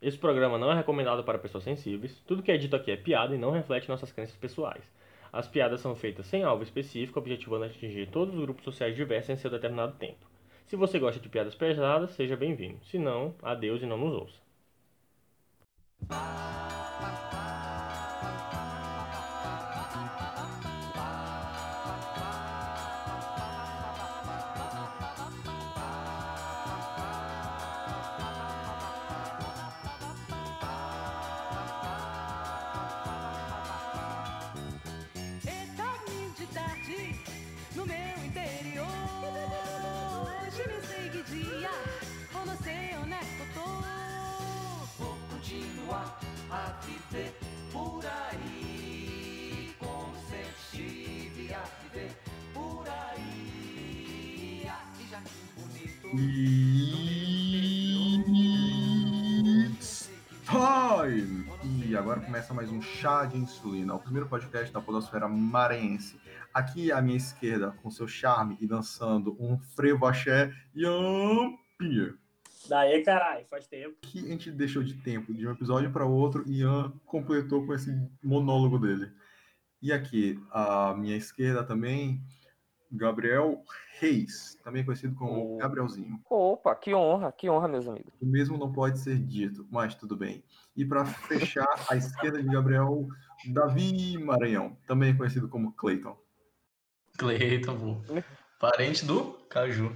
Esse programa não é recomendado para pessoas sensíveis. Tudo que é dito aqui é piada e não reflete nossas crenças pessoais. As piadas são feitas sem alvo específico, objetivando atingir todos os grupos sociais diversos em seu determinado tempo. Se você gosta de piadas pesadas, seja bem-vindo. Se não, adeus e não nos ouça. It's time! E agora começa mais um Chá de Insulina, o primeiro podcast da podosfera maranhense. Aqui à minha esquerda, com seu charme e dançando um frevo axé, Ian Pinheiro. Daí, caralho, faz tempo. que a gente deixou de tempo de um episódio para outro e Ian completou com esse monólogo dele. E aqui, à minha esquerda também, Gabriel Reis, também conhecido como Oh. Gabrielzinho. Opa, que honra, que honra, meus amigos. O mesmo não pode ser dito, mas tudo bem. E para fechar, à esquerda de Gabriel, Davi Maranhão, também conhecido como Clayton. Cleiton, pô. Parente do Caju.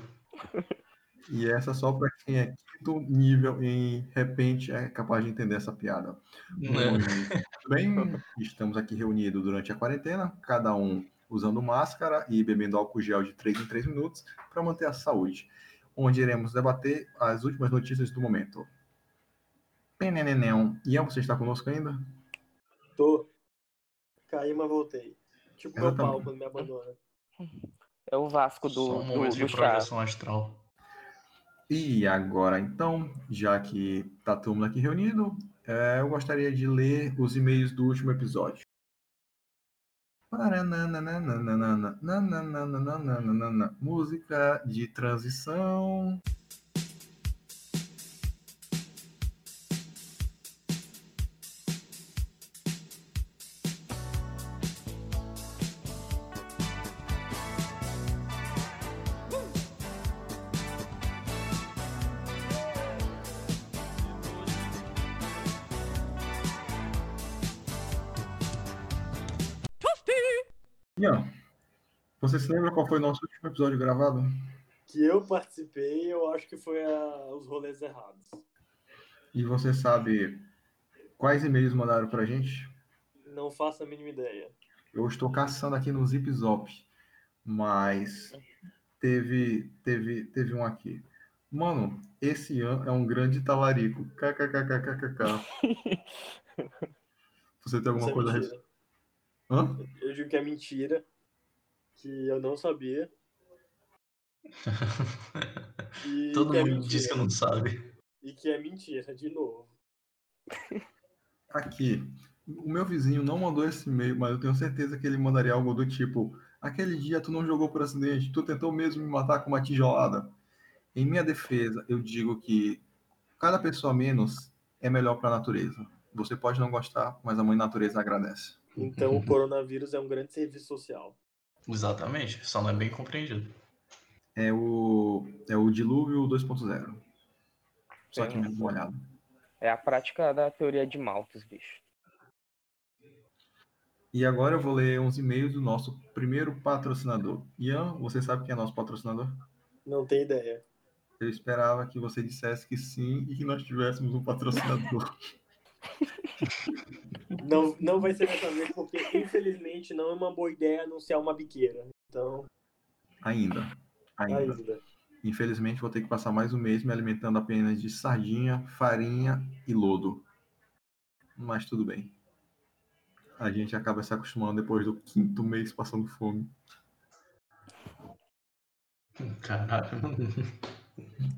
E essa só para quem é quinto nível em repente é capaz de entender essa piada. Né? Muito bem, estamos aqui reunidos durante a quarentena, cada um usando máscara e bebendo álcool gel de 3 em 3 minutos para manter a saúde, onde iremos debater as últimas notícias do momento. Penenenão. Ian, você está conosco ainda? Tô. Caí, mas voltei. Tipo meu Exatamente. pau quando me abandona. É o Vasco do, um do, do projeção astral. E agora, então, já que tá todo mundo aqui reunido, é, eu gostaria de ler os e-mails do último episódio. Música de transição. Você lembra qual foi o nosso último episódio gravado? Que eu participei, eu acho que foi a- os rolês errados. E você sabe quais e-mails mandaram pra gente? Não faço a mínima ideia. Eu estou caçando aqui no Zip Zop, mas teve, teve, teve um aqui. Mano, esse Ian é um grande talarico. KKKKKK. Você tem alguma Isso é coisa a mentira. res- Hã? Eu digo que é mentira. Que eu não sabia. E Todo é mundo mentira. diz que não sabe. E que é mentira, de novo. Aqui. O meu vizinho não mandou esse e-mail, mas eu tenho certeza que ele mandaria algo do tipo: Aquele dia tu não jogou por acidente, tu tentou mesmo me matar com uma tijolada. Em minha defesa, eu digo que cada pessoa menos é melhor para a natureza. Você pode não gostar, mas a mãe natureza agradece. Então o coronavírus é um grande serviço social. Exatamente, só não é bem compreendido. É o, é o dilúvio 2.0. Só que Sim. menos molhado. É a prática da teoria de Malthus, bicho. E agora eu vou ler uns e-mails do nosso primeiro patrocinador. Ian, você sabe quem é nosso patrocinador? Não tem ideia. Eu esperava que você dissesse que sim e que nós tivéssemos um patrocinador. Não, não vai ser dessa vez, porque infelizmente não é uma boa ideia anunciar uma biqueira. Então, ainda. Ainda. ainda. Infelizmente, vou ter que passar mais um mês me alimentando apenas de sardinha, farinha e lodo. Mas tudo bem. A gente acaba se acostumando depois do quinto mês passando fome. Caralho.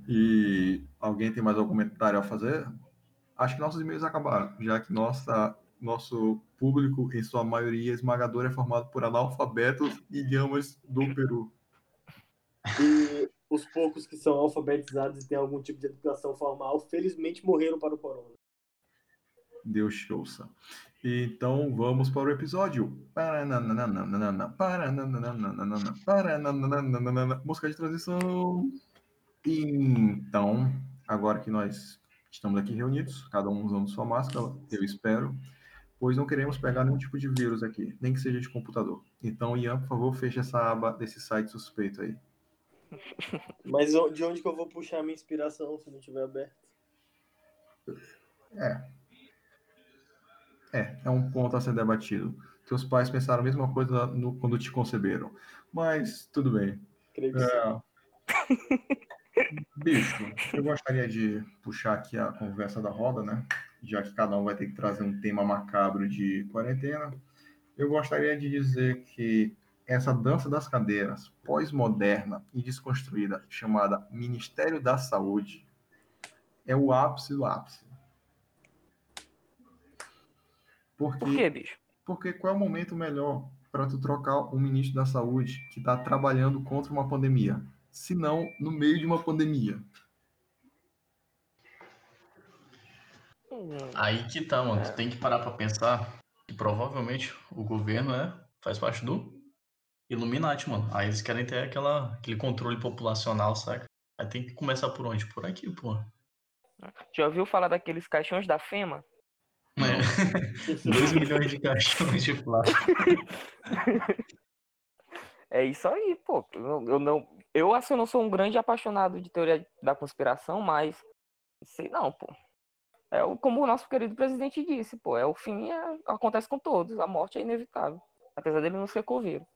E alguém tem mais algum comentário a fazer? Acho que nossos e-mails acabaram, já que nossa, nosso público, em sua maioria esmagadora, é formado por analfabetos e idiomas do Peru. E os poucos que são alfabetizados e têm algum tipo de educação formal, felizmente morreram para o corona. Deus te ouça. Então vamos para o episódio. Música de transição. Então, agora que nós estamos aqui reunidos, cada um usando sua máscara, eu espero, pois não queremos pegar nenhum tipo de vírus aqui, nem que seja de computador. Então, Ian, por favor, feche essa aba desse site suspeito aí. Mas de onde que eu vou puxar a minha inspiração se não tiver aberto? É. É, é um ponto a ser debatido. Teus pais pensaram a mesma coisa no- quando te conceberam. Mas tudo bem. Creio que sim. Bicho, eu gostaria de puxar aqui a conversa da roda, né? Já que cada um vai ter que trazer um tema macabro de quarentena. Eu gostaria de dizer que essa dança das cadeiras pós-moderna e desconstruída, chamada Ministério da Saúde, é o ápice do ápice. Porque, Por quê, bicho? porque qual é o momento melhor para tu trocar um ministro da saúde que está trabalhando contra uma pandemia? Se não, no meio de uma pandemia. Aí que tá, mano. Tu tem que parar pra pensar que provavelmente o governo, né, faz parte do Illuminati, mano. Aí eles querem ter aquela, aquele controle populacional, saca? Aí tem que começar por onde? Por aqui, pô. Já ouviu falar daqueles caixões da FEMA? É. 2 milhões de caixões de plástico. É isso aí, pô. Eu, não, eu assim, eu não sou um grande apaixonado de teoria da conspiração, mas sei não, pô. É o- como o nosso querido presidente disse, pô, é o fim é- acontece com todos, a morte é inevitável, apesar dele não ser coveiro.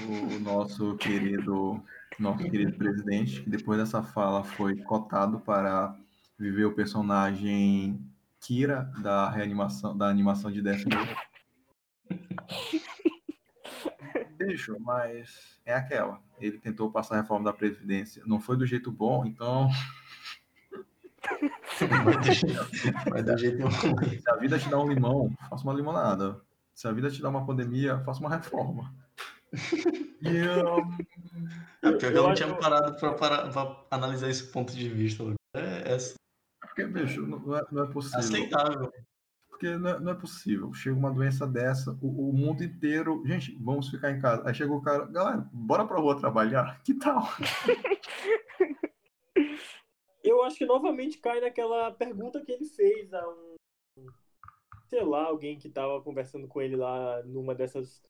o nosso querido nosso querido presidente, que depois dessa fala foi cotado para viver o personagem Kira da reanimação da animação de Death Note. Bicho, mas é aquela. Ele tentou passar a reforma da Previdência, não foi do jeito bom, então Vai ter jeito- ruim. se a vida te dá um limão, faça uma limonada. Se a vida te dá uma pandemia, faça uma reforma. E um, É pior que eu Eu não tinha parado pra, parar- pra analisar esse ponto de vista. Lucas. É, é porque, bicho, não é, não é possível. aceitável. Porque não é, não é possível. Chega uma doença dessa, o, o mundo inteiro. Gente, vamos ficar em casa. Aí chegou o cara, galera, bora pra rua trabalhar? Que tal? Eu acho que novamente cai naquela pergunta que ele fez a um. Sei lá, alguém que tava conversando com ele lá numa dessas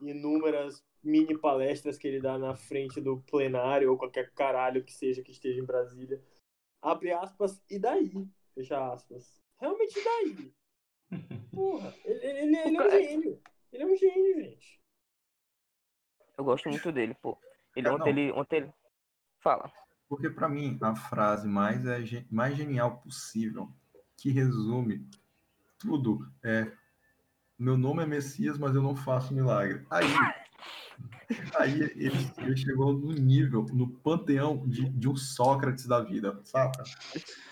inúmeras mini palestras que ele dá na frente do plenário ou qualquer caralho que seja que esteja em Brasília. Abre aspas, e daí? Fecha aspas. Realmente e daí? Porra, ele, ele- ele é um gênio. Ele é um gênio, gente. Eu gosto muito dele, pô. Ele É, ontem não. ele ontem ele fala. Porque pra mim, a frase mais, é, mais genial possível, que resume tudo, é meu nome é Messias, mas eu não faço milagre. Aí, aí ele, ele chegou no nível, no panteão de, de um Sócrates da vida, saca?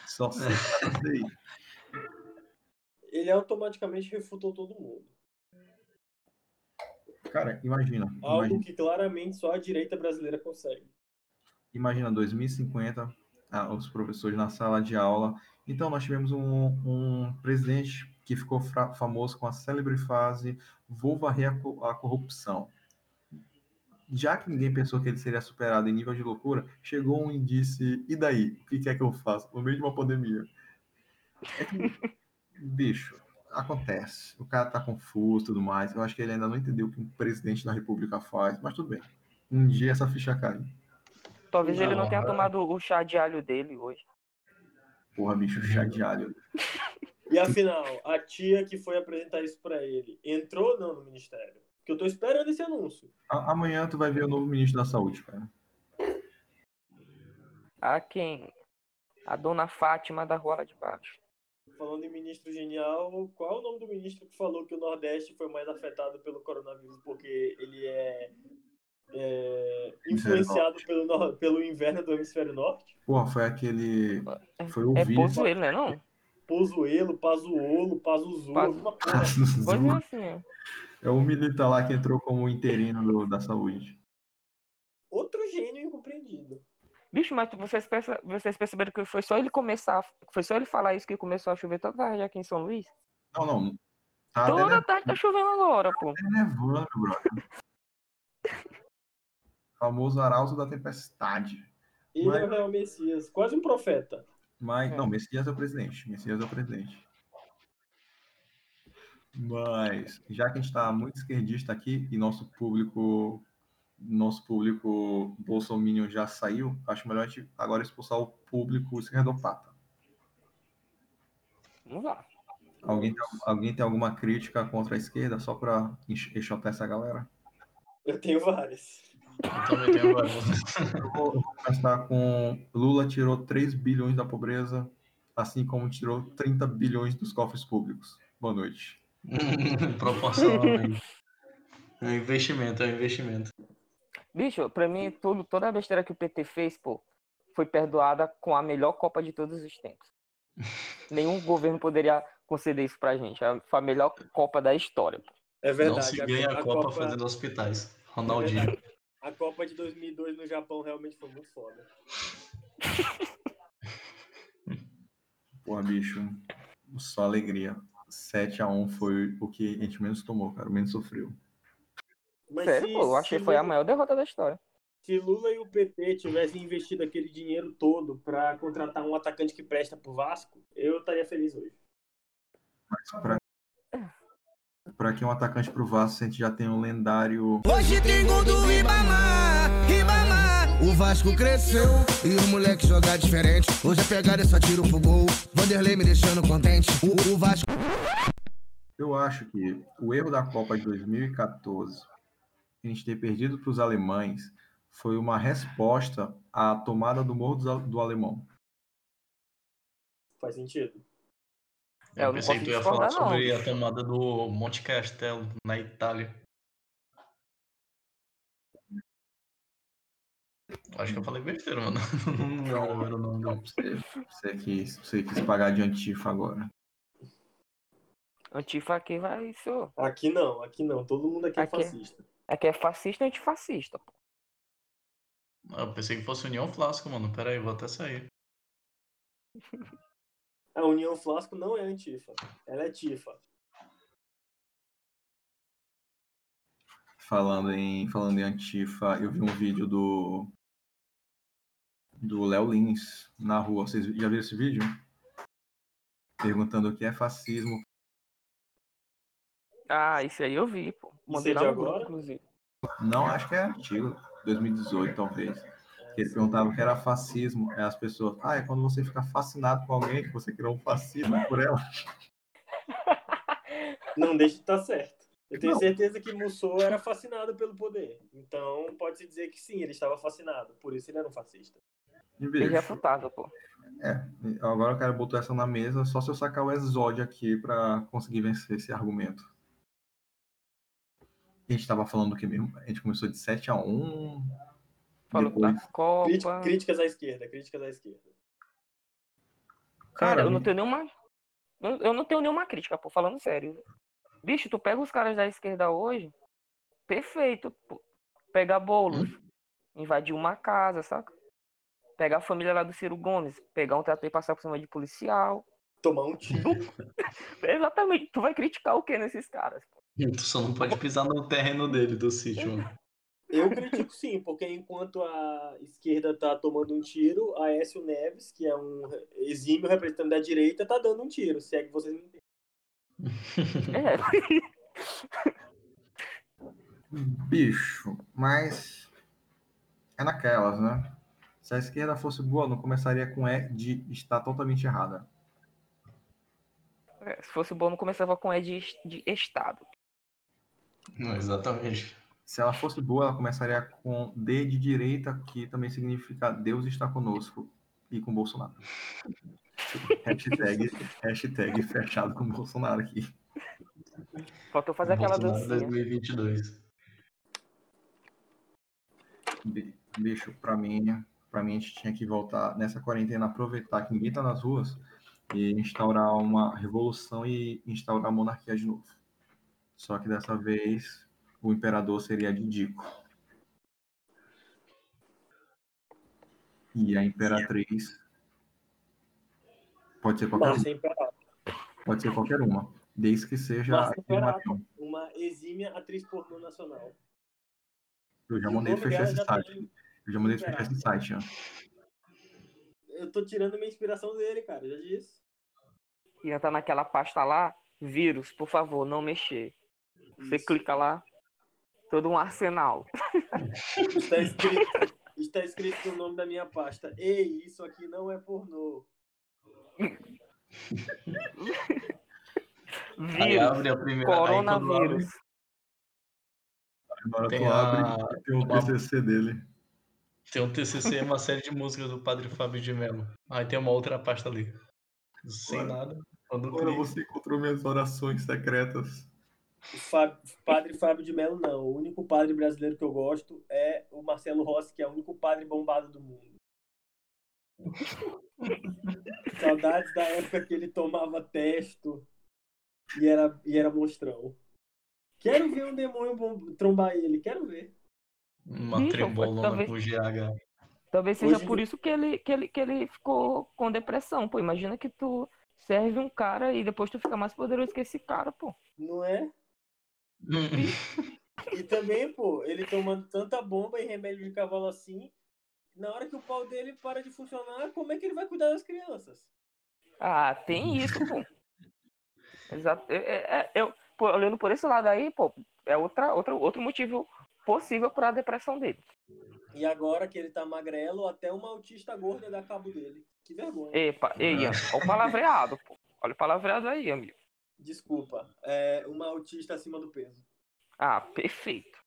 Só sei. Ele automaticamente refutou todo mundo. Cara, imagina, Algo imagina, que claramente só a direita brasileira consegue. imagina 2050, ah, os professores na sala de aula. Então, nós tivemos um, um presidente que ficou famoso com a célebre frase: vou varrer a, co- a corrupção. Já que ninguém pensou que ele seria superado em nível de loucura, chegou um e disse: e daí? O que quer que eu faça? No meio de uma pandemia. É que, bicho, acontece. O cara tá confuso e tudo mais. Eu acho que ele ainda não entendeu o que um presidente da república faz, mas tudo bem. Um dia essa ficha cai. Talvez ele não Não, tenha é. tomado o chá de alho dele hoje. Porra, bicho, chá de alho. E afinal, a tia que foi apresentar isso pra ele entrou ou não no ministério? Porque eu tô esperando esse anúncio. A- Amanhã tu vai ver o novo ministro da saúde, cara. A quem? A dona Fátima da Rua lá de Baixo. Falando em ministro genial, qual é o nome do ministro que falou que o Nordeste foi mais afetado pelo coronavírus porque ele é, é, influenciado pelo, pelo inverno do hemisfério norte? Porra, foi aquele. Foi o É vídeo. Pozuelo, né não? Pozuelo, Pazuolo, Pazuzu, Pazu- alguma. Coisa assim. É o militar lá que entrou como interino do- da saúde. Outro gênio incompreendido. Bicho, mas vocês, perce- vocês perceberam que foi só ele começar, foi só ele falar isso que começou a chover toda tarde aqui em São Luís? Não, não. Tá Toda tarde tá chovendo agora, pô. até nevando, brother. Famoso arauto da tempestade. Ele Mas- é o Messias, quase um profeta. Mas, É. não, Messias é o presidente. Messias é o presidente. Mas, já que a gente está muito esquerdista aqui e nosso público, nosso público bolsominion já saiu, acho melhor a gente agora expulsar o público esquerdopata. Vamos lá. Alguém, tem- alguém tem alguma crítica contra a esquerda só para enxotar essa galera? Eu tenho várias. Eu também tenho vou, eu vou começar com Lula tirou 3 bilhões da pobreza, assim como tirou 30 bilhões dos cofres públicos. Boa noite. Proporcionalmente. É um investimento, é um investimento. Bicho, pra mim, tudo, toda a besteira que o PT fez, pô, foi perdoada com a melhor Copa de todos os tempos. Nenhum governo poderia conceder isso pra gente. É- Foi a melhor Copa da história. pô. É verdade. Não se a- ganha a a Copa, fazendo hospitais. Ronaldinho. A Copa de 2002 no Japão realmente foi muito foda. Porra, bicho, só alegria. 7x1 foi o que a gente menos tomou, cara, menos sofreu. Mas Sério, se- pô, eu achei se que foi a Lula- maior derrota da história. Se Lula e o PT tivessem investido aquele dinheiro todo pra contratar um atacante que presta pro Vasco, eu estaria feliz hoje. Mas pra, pra que um atacante pro Vasco, a gente já tem um lendário. Hoje tem gol do Ribamar, Ribamar. O Vasco cresceu e o moleque jogar diferente. Hoje a pegada é só tiro pro gol. Vanderlei me deixando contente. O, o Vasco. Eu acho que o erro da Copa de 2014, a gente ter perdido para os alemães, foi uma resposta à tomada do Morro do, Alemão. Faz sentido. É, eu Eu pensei que tu ia falar não, sobre a tomada do Monte Castelo, na Itália. Acho que eu falei besteira, mano. Não era o nome Não, você, você, quis, você quis pagar de antifa agora. Antifa aqui vai. Isso. Aqui não, aqui não. Todo mundo aqui é Aqui é- fascista. É fascista e antifascista, pô. Eu pensei que fosse União Flasco, mano. Pera aí, vou até sair. A União Flasco não é antifa. Ela é tifa. Falando em, falando em antifa, eu vi um vídeo do do Léo Lins na rua. Vocês já viram esse vídeo? Perguntando o que é fascismo. Ah, isso aí eu vi, pô. Mandei é lá de no grupo, agora? inclusive. Não, acho que é antigo, 2018 talvez. Que ele perguntava o que era fascismo. Aí as pessoas, ah, é quando você fica fascinado com alguém, que você criou um fascismo por ela. Não deixa de estar certo. Eu tenho Não. certeza que Mussou era fascinado pelo poder. Então pode-se dizer que sim, ele estava fascinado. Por isso ele era um fascista. Bicho, Irrefutável, pô. agora eu quero botar essa na mesa só se eu sacar o Exódio aqui pra conseguir vencer esse argumento. A gente tava falando do que mesmo? A gente começou de 7 a 1 Falou depois... da Copa. Crítica- críticas à esquerda, críticas à esquerda. Cara, Cara, eu não tenho nenhuma. Eu não tenho nenhuma crítica, pô, falando sério. Bicho, tu pega os caras da esquerda hoje, perfeito. Pô. Pegar bolos, invadir uma casa, saca? Pegar a família lá do Ciro Gomes, pegar um trator e passar por cima de policial. Tomar um tiro. Exatamente. Tu vai criticar o que nesses caras? pô? Tu só não pode pisar no terreno dele, do sítio. Eu critico sim, porque enquanto a esquerda tá tomando um tiro, a Écio Neves, que é um exímio representante da direita, tá dando um tiro, se é que vocês me entendem. É. Bicho, mas é naquelas, né? Se a esquerda fosse boa, não começaria com E de estar totalmente errada. É, Se fosse bom, não começava com E de, de Estado. Não, exatamente. Se ela fosse boa, ela começaria com D de direita, que também significa Deus está conosco. E com Bolsonaro. hashtag, hashtag fechado com Bolsonaro aqui. Faltou fazer aquela Bolsonaro dancinha. 2022. Bi- Bicho, pra mim, pra mim a gente tinha que voltar nessa quarentena, aproveitar que ninguém tá nas ruas e instaurar uma revolução e instaurar a monarquia de novo. Só que dessa vez o imperador seria Didico. E a Imperatriz. Pode ser qualquer uma. Pode ser qualquer uma. Desde que seja Márcia uma exímia atriz pornô nacional. Eu já mandei fechar esse já site. Eu já mandei fechar esse site, ó. Eu tô tirando minha inspiração dele, cara, já disse. E entrar naquela pasta lá, vírus, por favor, não mexer. Você Isso. clica lá, todo um arsenal. Está escrito, está escrito no nome da minha pasta. Ei, isso aqui não é pornô. Vírus, coronavírus. Na hora Tem tu a- abre tem o uma- TCC dele. Tem um TCC e uma série de músicas do Padre Fábio de Mello. Aí tem uma outra pasta ali. Sem Agora- nada. Quando Agora clica. você encontrou minhas orações secretas. O Fá- padre Fábio de Mello, não. O único padre brasileiro que eu gosto é o Marcelo Rossi, que é o único padre bombado do mundo. Saudades da época que ele tomava testo e era, e era monstrão. Quero ver um demônio bom- trombar ele, quero ver. Uma Bicho, trebolona talvez- com GH. Talvez seja Hoje- por isso que ele, que, ele, que ele ficou com depressão, pô. Imagina que tu serve um cara e depois tu fica mais poderoso que esse cara, pô. Não é? E também, pô, ele tomando tanta bomba e remédio de cavalo assim, na hora que o pau dele para de funcionar, como é que ele vai cuidar das crianças? Ah, tem isso, pô. Exato. É, é- é- eu, pô, olhando por esse lado aí, pô, é outra, outra, outro motivo possível para a depressão dele. E agora que ele tá magrelo, até uma autista gorda dá cabo dele. Que vergonha. Epa, ei, olha o palavreado, pô. Olha o palavreado aí, amigo. Desculpa. É uma autista acima do peso. Ah, perfeito.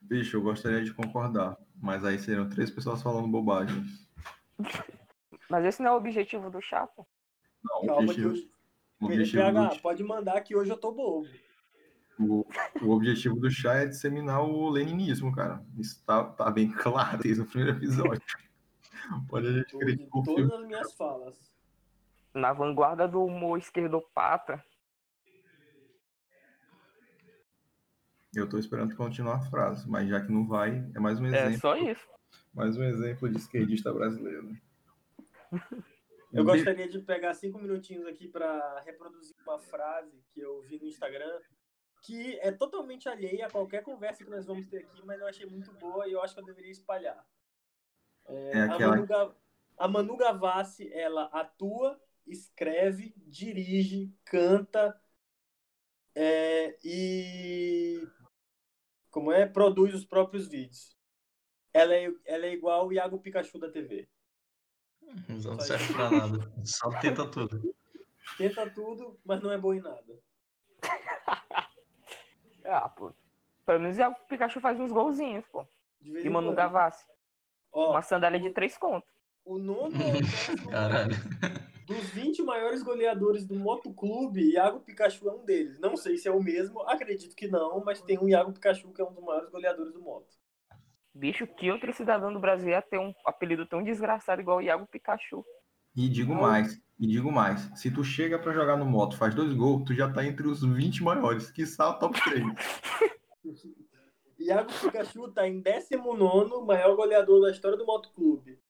Bicho, eu gostaria de concordar, mas aí seriam três pessoas falando bobagens. Mas esse não é o objetivo do chá, pô. Não, o Calma que o objetivo, PH, do, pode mandar que hoje eu tô bobo. O, o objetivo do chá é disseminar o leninismo, cara. Isso tá, tá bem claro desde o primeiro episódio. Pode a gente o todas as minhas falas. Na vanguarda do humor esquerdopata. Eu tô esperando continuar a frase, mas já que não vai, é mais um É exemplo. só isso. Mais um exemplo de esquerdista brasileiro. Eu gostaria de pegar cinco minutinhos aqui para reproduzir uma frase que eu vi no Instagram, que é totalmente alheia a qualquer conversa que nós vamos ter aqui, mas eu achei muito boa e eu acho que eu deveria espalhar. É, É a, aquela- Manu Ga- a Manu Gavassi, ela atua, escreve, dirige, canta é, e como é produz os próprios vídeos. Ela é, ela é igual o Iago Pikachu da TV. Não serve pra nada. Só tenta tudo. Tenta tudo, mas não é boa em nada. Ah, pô. Pelo menos é o Pikachu faz uns golzinhos, pô. E Manu quando. Gavassi. Ó, Uma sandália de três contos. o nono décimo Caralho. dos 20 maiores goleadores do Motoclube, Iago Pikachu é um deles. Não sei se é o mesmo, acredito que não, mas tem um Iago Pikachu que é um dos maiores goleadores do Moto. Bicho, que outro cidadão do Brasil ia ter um apelido tão desgraçado igual o Iago Pikachu? E digo mais, e digo mais. Se tu chega pra jogar no moto, faz dois gols, tu já tá entre os 20 maiores, que o top 3. Iago Pikachu tá em 19 maior goleador da história do Motoclube,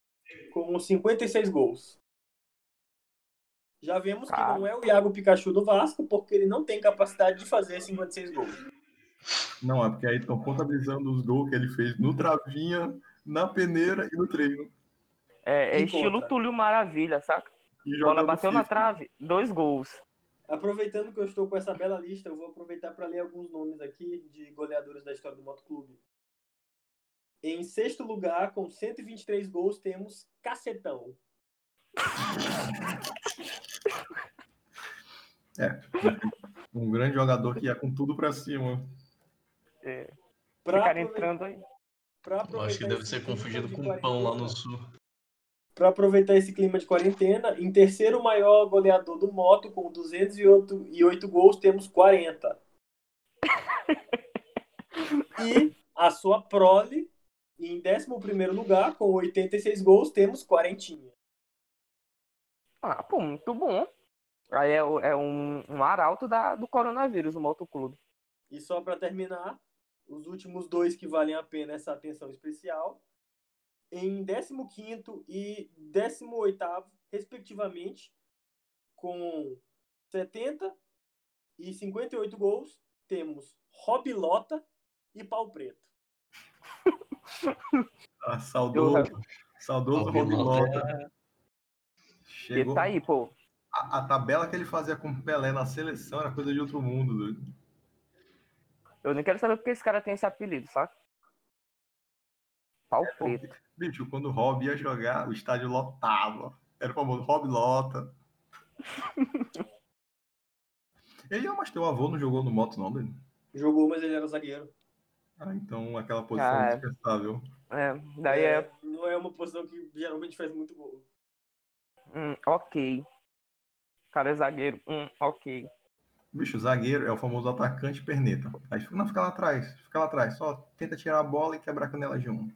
com 56 gols. Já vemos que Cara. não é o Iago Pikachu do Vasco, porque ele não tem capacidade de fazer 56 gols. Não, é porque aí estão contabilizando os gols que ele fez no travinha, na peneira e no treino. É, é estilo conta. Túlio Maravilha, saca? E Bola bateu na trave, dois gols. Aproveitando que eu estou com essa bela lista, eu vou aproveitar para ler alguns nomes aqui de goleadores da história do Motoclube. Em sexto lugar, com 123 gols, temos Cacetão. Um grande jogador que ia com tudo pra cima. É, Pra aproveitar- entrando aí. pra Eu acho que deve ser confundido com pão lá no sul. Para aproveitar esse clima de quarentena, em terceiro maior goleador do Moto, com 208 gols, temos 40. E a sua prole, em 11º lugar, com 86 gols, temos Quarentinha. Ah, pô, muito bom. Aí é, é um, um arauto da, do coronavírus, o motoclube. E só para terminar, os últimos dois que valem a pena essa atenção especial, em 15º e 18º, respectivamente, com 70 e 58 gols, temos Rob Lota e Pau Preto. Ah, saudoso, saudoso Rob Lota. Ele Chegou. tá aí, pô. A, a tabela que ele fazia com o Pelé na seleção era coisa de outro mundo, doido. Eu nem quero saber porque esse cara tem esse apelido, saca? Pau preto. Bicho, quando o Rob ia jogar, o estádio lotava. Era o famoso Rob Lota. Ele, mas teu avô não jogou no moto, não, doido? Jogou, mas ele era zagueiro. Ah, então aquela posição Ah, é. dispensável. É, daí é. Não é uma posição que geralmente faz muito gol. Hum, ok. O cara é zagueiro. Hum, ok. Bicho, zagueiro é o famoso atacante perneta. Aí não fica lá atrás, fica lá atrás. Só tenta tirar a bola e quebrar a canela de um.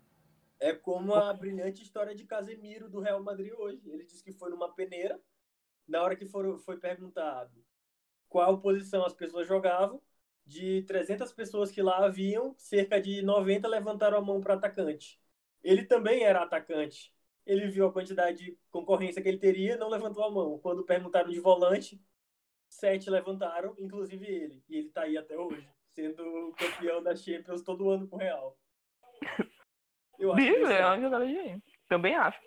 É como a brilhante história de Casemiro do Real Madrid hoje. Ele disse que foi numa peneira. Na hora que foram, foi perguntado qual posição as pessoas jogavam, de 300 pessoas que lá haviam, cerca de 90 levantaram a mão para atacante. Ele também era atacante. Ele viu a quantidade de concorrência que ele teria, não levantou a mão. Quando perguntaram de volante, sete levantaram, inclusive ele. E ele tá aí até hoje, sendo campeão da Champions todo ano com o Real. Eu acho é é- uma jogada de gênio. Também acho.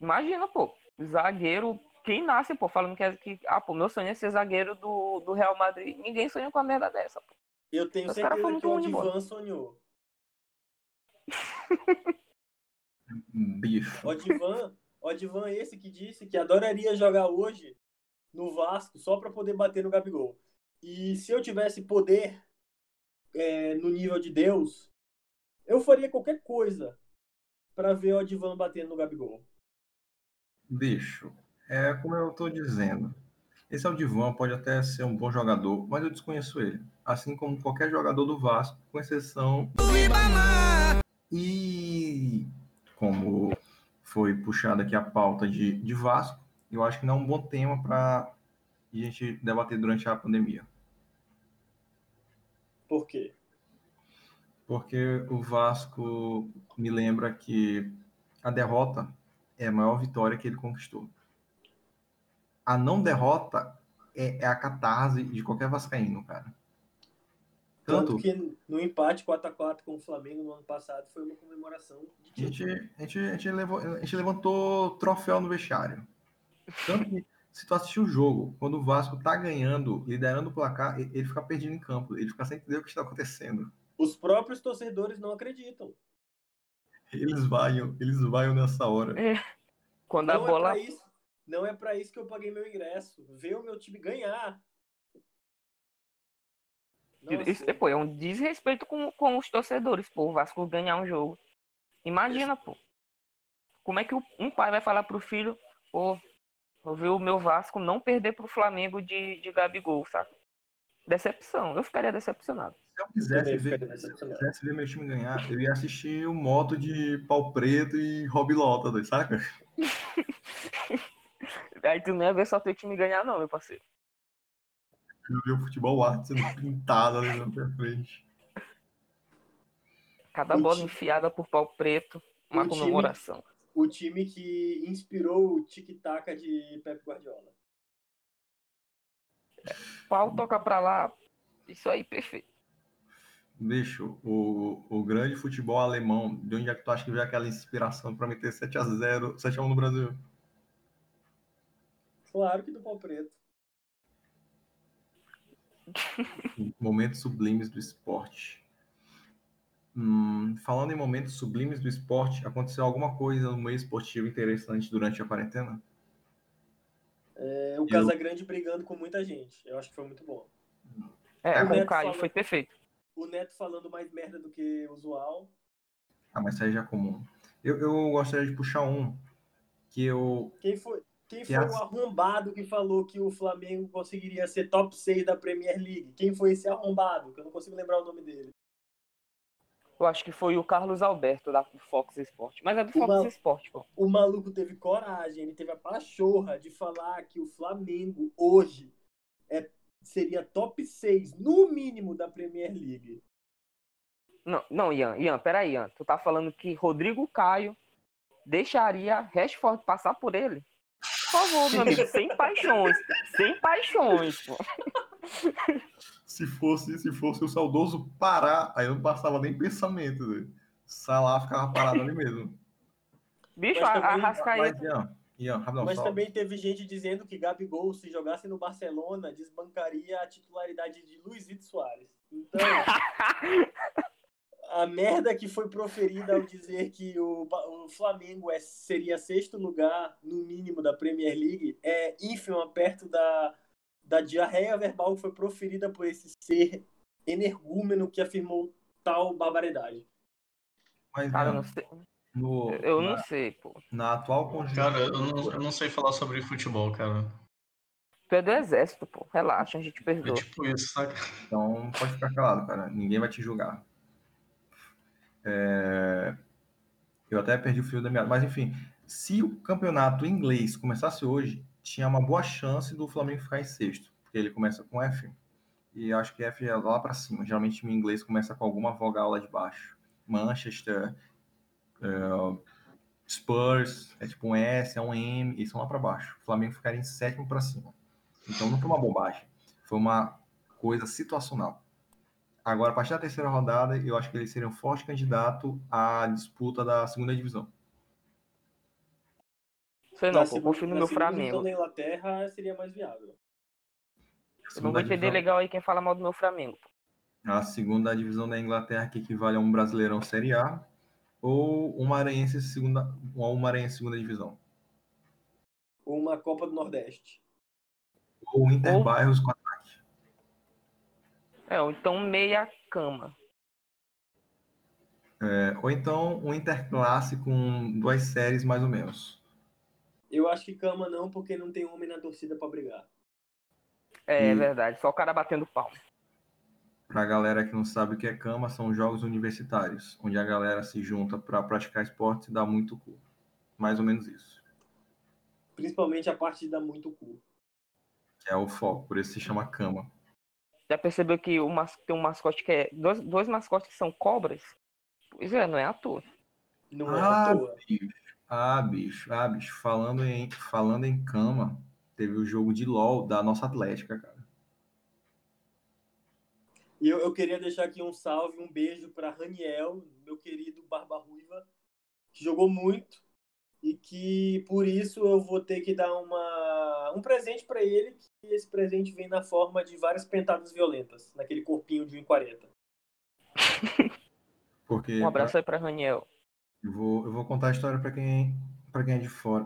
Imagina, pô. Zagueiro. Quem nasce, pô, falando que, é, que. Ah, pô, meu sonho é ser zagueiro do, do Real Madrid. Ninguém sonha com a merda dessa, pô. Eu tenho Os certeza que o. Odivan sonhou. Bicho. Odivan, Odivan é esse que disse que adoraria jogar hoje no Vasco só para poder bater no Gabigol. E se eu tivesse poder é, no nível de Deus, eu faria qualquer coisa para ver o Odivan batendo no Gabigol. Bicho, é como eu tô dizendo. Esse Aldivan pode até ser um bom jogador, mas eu desconheço ele. Assim como qualquer jogador do Vasco, com exceção. E como foi puxada aqui a pauta de, de Vasco, eu acho que não é um bom tema para a gente debater durante a pandemia. Por quê? Porque o Vasco me lembra que a derrota é a maior vitória que ele conquistou. A não derrota é, é a catarse de qualquer vascaíno, cara. Tanto, Tanto que no empate 4x4 com o Flamengo no ano passado foi uma comemoração de a gente, a, gente, a, gente levou- a gente levantou troféu no vestiário. Tanto que, se tu assistir o jogo, quando o Vasco tá ganhando, liderando o placar, ele fica perdido em campo. Ele fica sem entender o que está acontecendo. Os próprios torcedores não acreditam. Eles vaiam, eles vaiam nessa hora. Quando a Não é bola. pra isso. Não é para isso que eu paguei meu ingresso. Ver o meu time ganhar. Nossa, Isso, pô, é um desrespeito com, com os torcedores, pô, o Vasco ganhar um jogo. Imagina, pô. Como é que um pai vai falar pro filho, pô, eu vi o meu Vasco não perder pro Flamengo de, de Gabigol, sabe? Decepção, eu ficaria decepcionado. Se eu quisesse ver, se eu quisesse ver meu time ganhar, eu ia assistir o moto de pau preto e Rob Lota, doido, saca? Aí tu não ia ver só teu time ganhar, não, meu parceiro. Eu vi o futebol arte sendo pintado ali na minha frente. Cada O bola ti- enfiada por pau preto, uma o time- comemoração. O time que inspirou o tic-tac de Pep Guardiola. Pau toca pra lá, isso aí, perfeito. Bicho, o, o grande futebol alemão, de onde é que tu acha que veio aquela inspiração para meter 7x0, 7x1 no Brasil? Claro que do pau preto. Momentos sublimes do esporte. Hum, falando em momentos sublimes do esporte, aconteceu alguma coisa no meio esportivo interessante durante a quarentena? É, o Eu- Casagrande brigando com muita gente. Eu acho que foi muito bom. É, É, com Neto o Caio falou- foi perfeito. O Neto falando mais merda do que usual. Ah, mas isso aí já é comum. Eu, eu gostaria de puxar um que eu. Quem foi, quem Que foi o arrombado que falou que o Flamengo conseguiria ser top 6 da Premier League? Quem foi esse arrombado? Que eu não consigo lembrar o nome dele. Eu acho que foi o Carlos Alberto da Fox Sport. Mas é do Fox Uma- Sport, pô. O maluco teve coragem, ele teve a pachorra de falar que o Flamengo hoje é seria top 6, no mínimo, da Premier League. Não, não, Ian, Ian, peraí, Ian. Tu tá falando que Rodrigo Caio deixaria Rashford passar por ele? Por favor, meu amigo, sem paixões. Sem paixões, pô. Se fosse, se fosse o saudoso Pará, aí eu não passava nem pensamento. Né? Salah ficava parado ali mesmo. Bicho, Mas a, a Rascaeta. Mas, Ian, Rapidão, Mas também teve gente dizendo que Gabigol, se jogasse no Barcelona, desbancaria a titularidade de Luizito Soares. Então, a merda que foi proferida ao dizer que o, o Flamengo é, seria sexto lugar, no mínimo, da Premier League, é ínfima perto da, da diarreia verbal que foi proferida por esse ser energúmeno que afirmou tal barbaridade. mas, Cara, Ian, não sei. No- Eu não na, sei, pô. na atual conjuntura. Cara, eu não, eu não sei falar sobre futebol, cara. Tu é do exército, pô. Relaxa, a gente É perdoa. tipo isso, saca? Então pode ficar calado, cara. Ninguém vai te julgar. É, Eu até perdi o fio da meada. Mas enfim, se o campeonato inglês começasse hoje, tinha uma boa chance do Flamengo ficar em sexto. Porque ele começa com F. E acho que F é lá pra cima. Geralmente o inglês começa com alguma vogal lá de baixo. Manchester, é, Spurs, é tipo um S, é um M, e são lá pra baixo. O Flamengo ficaria em sétimo pra cima. Então não foi uma bobagem. Foi uma coisa situacional. Agora, a partir da terceira rodada, eu acho que ele seria um forte candidato à disputa da segunda divisão. Sei não, Na pô. Confio no na meu segunda Flamengo. divisão da Inglaterra seria mais viável. A Eu não segunda vou entender divisão- legal aí quem fala mal do meu Flamengo. A segunda divisão da Inglaterra, que equivale a um Brasileirão Série A, ou uma Maranhense segunda, ou uma Maranhense segunda divisão. Ou uma Copa do Nordeste. Ou o Inter Ou- Bairros com ataque. É, ou então meia cama. É, ou então um Interclasse com duas séries mais ou menos. Eu acho que cama não, porque não tem homem na torcida pra brigar. É, E- verdade, só o cara batendo palma. Pra galera que não sabe o que é cama, são jogos universitários, onde a galera se junta para praticar esporte e dá muito cu. Mais ou menos isso. Principalmente a parte de dar muito cu. Que é o foco, por isso se chama cama. Já percebeu que o mas... tem um mascote que é. Dois, dois mascotes que são cobras? Pois é, não é à toa. Não é Ah, à toa. bicho. Ah, bicho. Ah, bicho. Falando em, falando em cama, teve o jogo de LOL da nossa Atlética, cara. E eu, eu queria deixar aqui um salve, um beijo para Raniel, meu querido Barba Ruiva, que jogou muito e que por isso eu vou ter que dar uma, um presente para ele, que esse presente vem na forma de várias pentadas violentas, naquele corpinho de 1,40. Porque Um abraço aí pra Raniel. eu, vou, eu vou contar a história para quem, pra quem é de fora.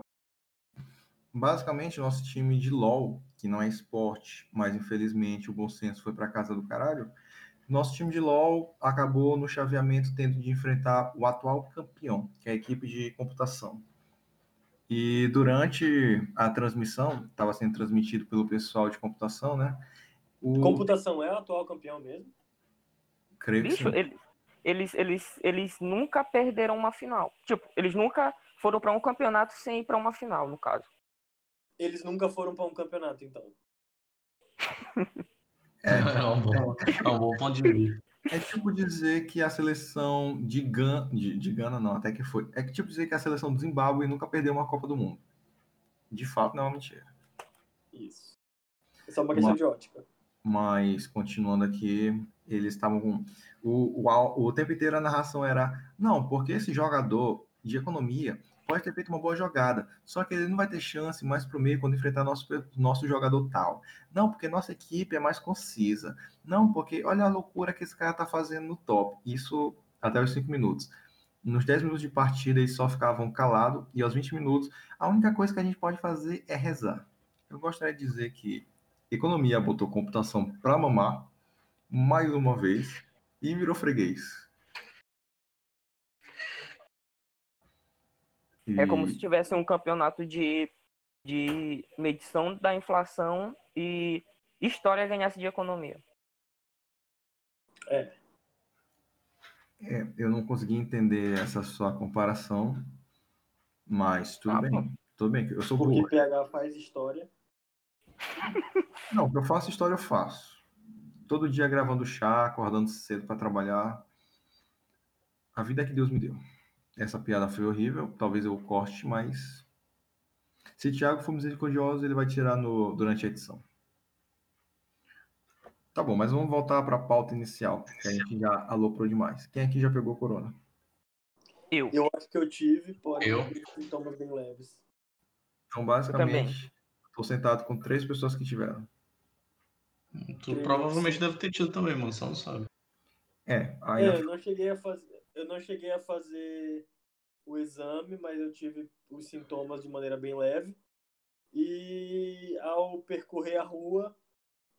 Basicamente, nosso time de LOL, que não é esporte, mas infelizmente o bom senso foi para casa do caralho. Nosso time de LOL acabou no chaveamento tendo de enfrentar o atual campeão, que é a equipe de computação. E durante a transmissão, estava sendo transmitido pelo pessoal de computação, né? O, Computação é o atual campeão mesmo? creio que Bicho, sim. ele- eles, eles, eles nunca perderam uma final. Tipo, eles nunca foram pra um campeonato sem ir pra uma final, no caso. Eles nunca foram para um campeonato, então. É, É um bom, é um bom ponto de vista. É tipo dizer que a seleção de Gana, de, de Gana não, até que foi. É que tipo dizer que a seleção do Zimbábue nunca perdeu uma Copa do Mundo. De fato, não é uma mentira. Isso. É só uma questão Uma- de ótica. Mas, continuando aqui, eles estavam com. O, o, o tempo inteiro a narração era: não, porque esse jogador de economia pode ter feito uma boa jogada, só que ele não vai ter chance mais pro meio quando enfrentar nosso, nosso jogador tal. Não, porque nossa equipe é mais concisa. Não, porque olha a loucura que esse cara tá fazendo no top. Isso até os 5 minutos. Nos 10 minutos de partida, eles só ficavam calados, e aos 20 minutos, a única coisa que a gente pode fazer é rezar. Eu gostaria de dizer que Economia botou computação para mamar mais uma vez e virou freguês. É como E- se tivesse um campeonato de, de medição da inflação e história ganhasse de economia. é, eu não consegui entender essa sua comparação, mas tudo Ah, bem. Tudo bem, eu sou Porque burro. PH faz história. Não, que eu faço história, eu faço. Todo dia gravando chá, acordando cedo para trabalhar. A vida que Deus me deu. Essa piada foi horrível, talvez eu corte, mas se Thiago for misericordioso, ele vai tirar no, durante a edição. Tá bom, mas vamos voltar para a pauta inicial, que a gente já aloprou demais. Quem aqui já pegou corona? Eu. Eu acho que eu tive, porém, Eu? sintomas bem leves. Então, basicamente, estou sentado com três pessoas que tiveram. Tu provavelmente deve ter tido também, mano, só não sabe. É, aí É, eu não cheguei a fazer, eu não cheguei a fazer o exame, mas eu tive os sintomas de maneira bem leve. E ao percorrer a rua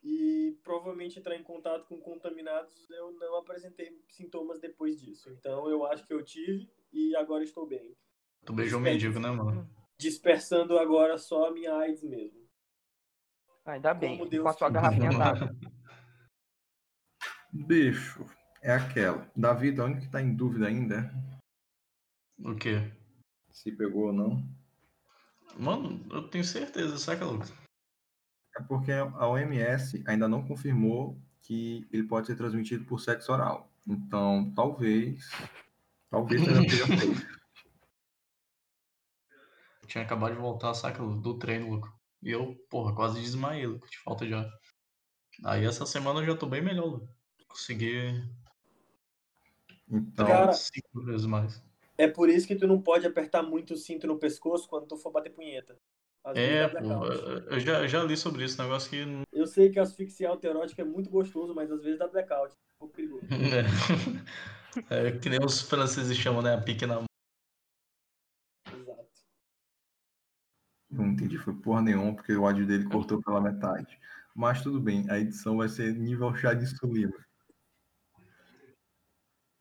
e provavelmente entrar em contato com contaminados, eu não apresentei sintomas depois disso. Então eu acho que eu tive e agora estou bem. Tu beijou o mendigo, né, mano? Dispersando agora só a minha AIDS mesmo. Ainda bem, Como Deus com a sua garrafinha d'água. Bicho, é aquela. Davi, a única que tá em dúvida ainda é O quê? se pegou ou não. Mano, eu tenho certeza, saca, Lucas? É porque a OMS ainda não confirmou que ele pode ser transmitido por sexo oral. Então, talvez. Talvez seja feito. Tinha acabado de voltar, saca, do treino, Lucas. E eu, porra, quase desmaiei, Lucas, de falta já. Aí essa semana eu já tô bem melhor, Lucas. Consegui Então, Cara, cinco vezes mais. É por isso que tu não pode apertar muito o cinto no pescoço quando tu for bater punheta. Às vezes É, dá pô, blackout. eu já, já li sobre isso, negócio que. Eu sei que asfixia autoerótica é muito gostoso, mas às vezes dá blackout. É um pouco perigoso. É, é que nem os franceses chamam, né? A pique na mão. Exato. não entendi, foi porra nenhuma, porque o áudio dele cortou pela metade. Mas tudo bem, a edição vai ser nível chá de Sulima.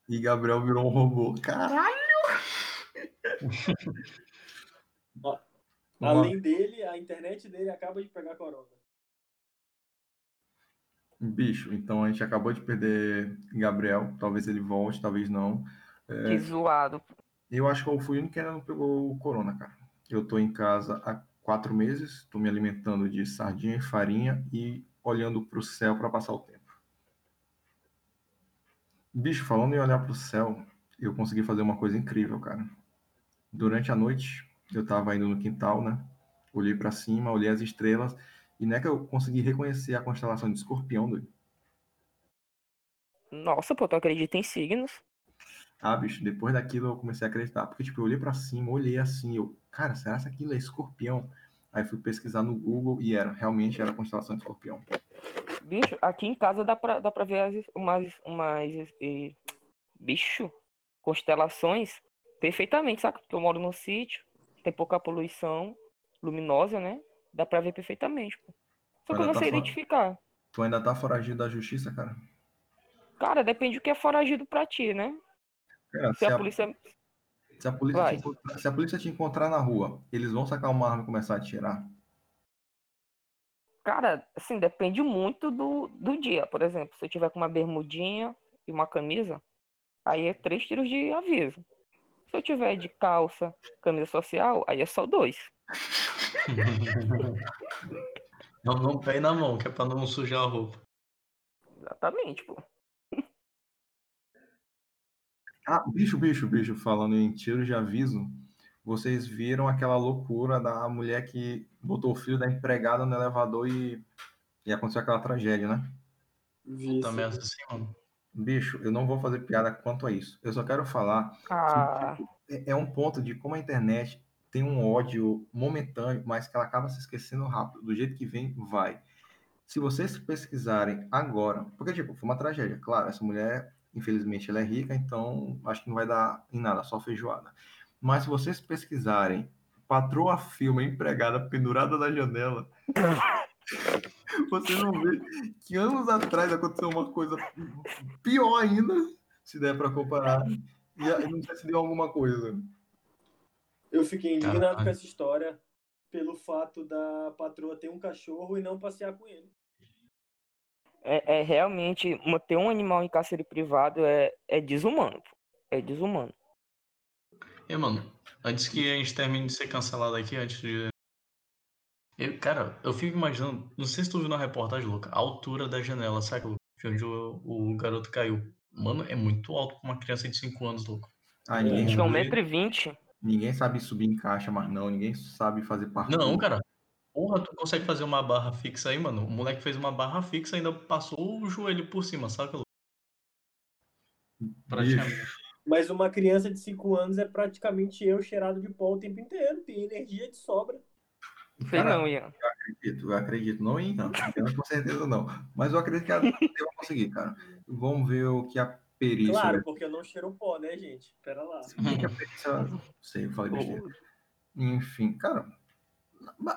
E Gabriel virou um robô. Caralho! Ó. Além dele, a internet dele acaba de pegar corona. Bicho, então a gente acabou de perder Gabriel. Talvez ele volte, talvez não. Que zoado. Eu acho que eu fui o único que ainda não pegou o corona, cara. Eu tô em casa há quatro meses, tô me alimentando de sardinha e farinha e olhando pro céu para passar o tempo. Bicho, falando em olhar pro céu, eu consegui fazer uma coisa incrível, cara. Durante a noite, eu tava indo no quintal, né? Olhei para cima, olhei as estrelas e não é que eu consegui reconhecer a constelação de Escorpião, doido. Nossa, pô, tu acredita em signos? Ah, bicho, depois daquilo eu comecei a acreditar. Porque, tipo, eu olhei pra cima, olhei assim, eu, cara, será que aquilo é escorpião? Aí fui pesquisar no Google e era, realmente era a constelação de escorpião. Bicho, aqui em casa dá pra, dá pra ver as, umas, umas eh, bicho, constelações perfeitamente, saca? Porque eu moro num sítio, tem pouca poluição luminosa, né? Dá pra ver perfeitamente, pô. Só que eu não tá sei fora. identificar. Tu ainda tá foragido da justiça, cara? Cara, depende do que é foragido pra ti, né? Cara, Se a polícia. se a polícia Vai. te encontrar, se a polícia te encontrar na rua, eles vão sacar uma arma e começar a atirar? Cara, assim, depende muito do, do dia. Por exemplo, se eu tiver com uma bermudinha e uma camisa, aí é três tiros de aviso. Se eu tiver de calça, camisa social, aí é só dois. Não, não pé na mão, que é pra não sujar a roupa. Exatamente, pô. Ah, bicho, bicho, bicho, falando em tiro de aviso, vocês viram aquela loucura da mulher que botou o filho da empregada no elevador e, e aconteceu aquela tragédia, né? Vi Também assim, mano. Bicho, eu não vou fazer piada quanto a isso. Eu só quero falar Ah, é é um ponto de como a internet tem um ódio momentâneo, mas que ela acaba se esquecendo rápido. Do jeito que vem, vai. Se vocês pesquisarem agora, porque, tipo, foi uma tragédia, claro, essa mulher, infelizmente, ela é rica, então acho que não vai dar em nada, só feijoada. Mas se vocês pesquisarem patroa filma empregada pendurada na janela, vocês vão ver que anos atrás aconteceu uma coisa pior ainda, se der para comparar. E não sei se deu alguma coisa. Eu fiquei indignado com essa história pelo fato da patroa ter um cachorro e não passear com ele. é, é realmente manter um animal em cárcere privado é, é desumano, pô. É desumano. E, mano, antes que a gente termine de ser cancelado aqui, antes de Eu, cara, eu fico imaginando, não sei se tu viu na reportagem, Luca, a altura da janela, sabe, Luca? De onde o, o garoto caiu. Mano, é muito alto pra uma criança de 5 anos, Luca. Ah, ninguém, é sabe, 1,20m. ninguém sabe subir em caixa, mas não. Ninguém sabe fazer parkour. Não, cara. Porra, tu consegue fazer uma barra fixa aí, mano? O moleque fez uma barra fixa e ainda passou o joelho por cima, saca, Luca? Praticamente. Mas uma criança de 5 anos é praticamente eu cheirado de pó o tempo inteiro. Tem energia de sobra. Sei Cara, não, Ian. acredito, eu acredito. Não em não. Eu, com certeza não. Mas eu acredito que ela eu vou conseguir, cara. Vamos ver o que a perícia. Claro, porque eu não cheiro pó, né, gente? Pera lá. O que, a perícia. Não sei, eu falei besteira. Enfim, cara.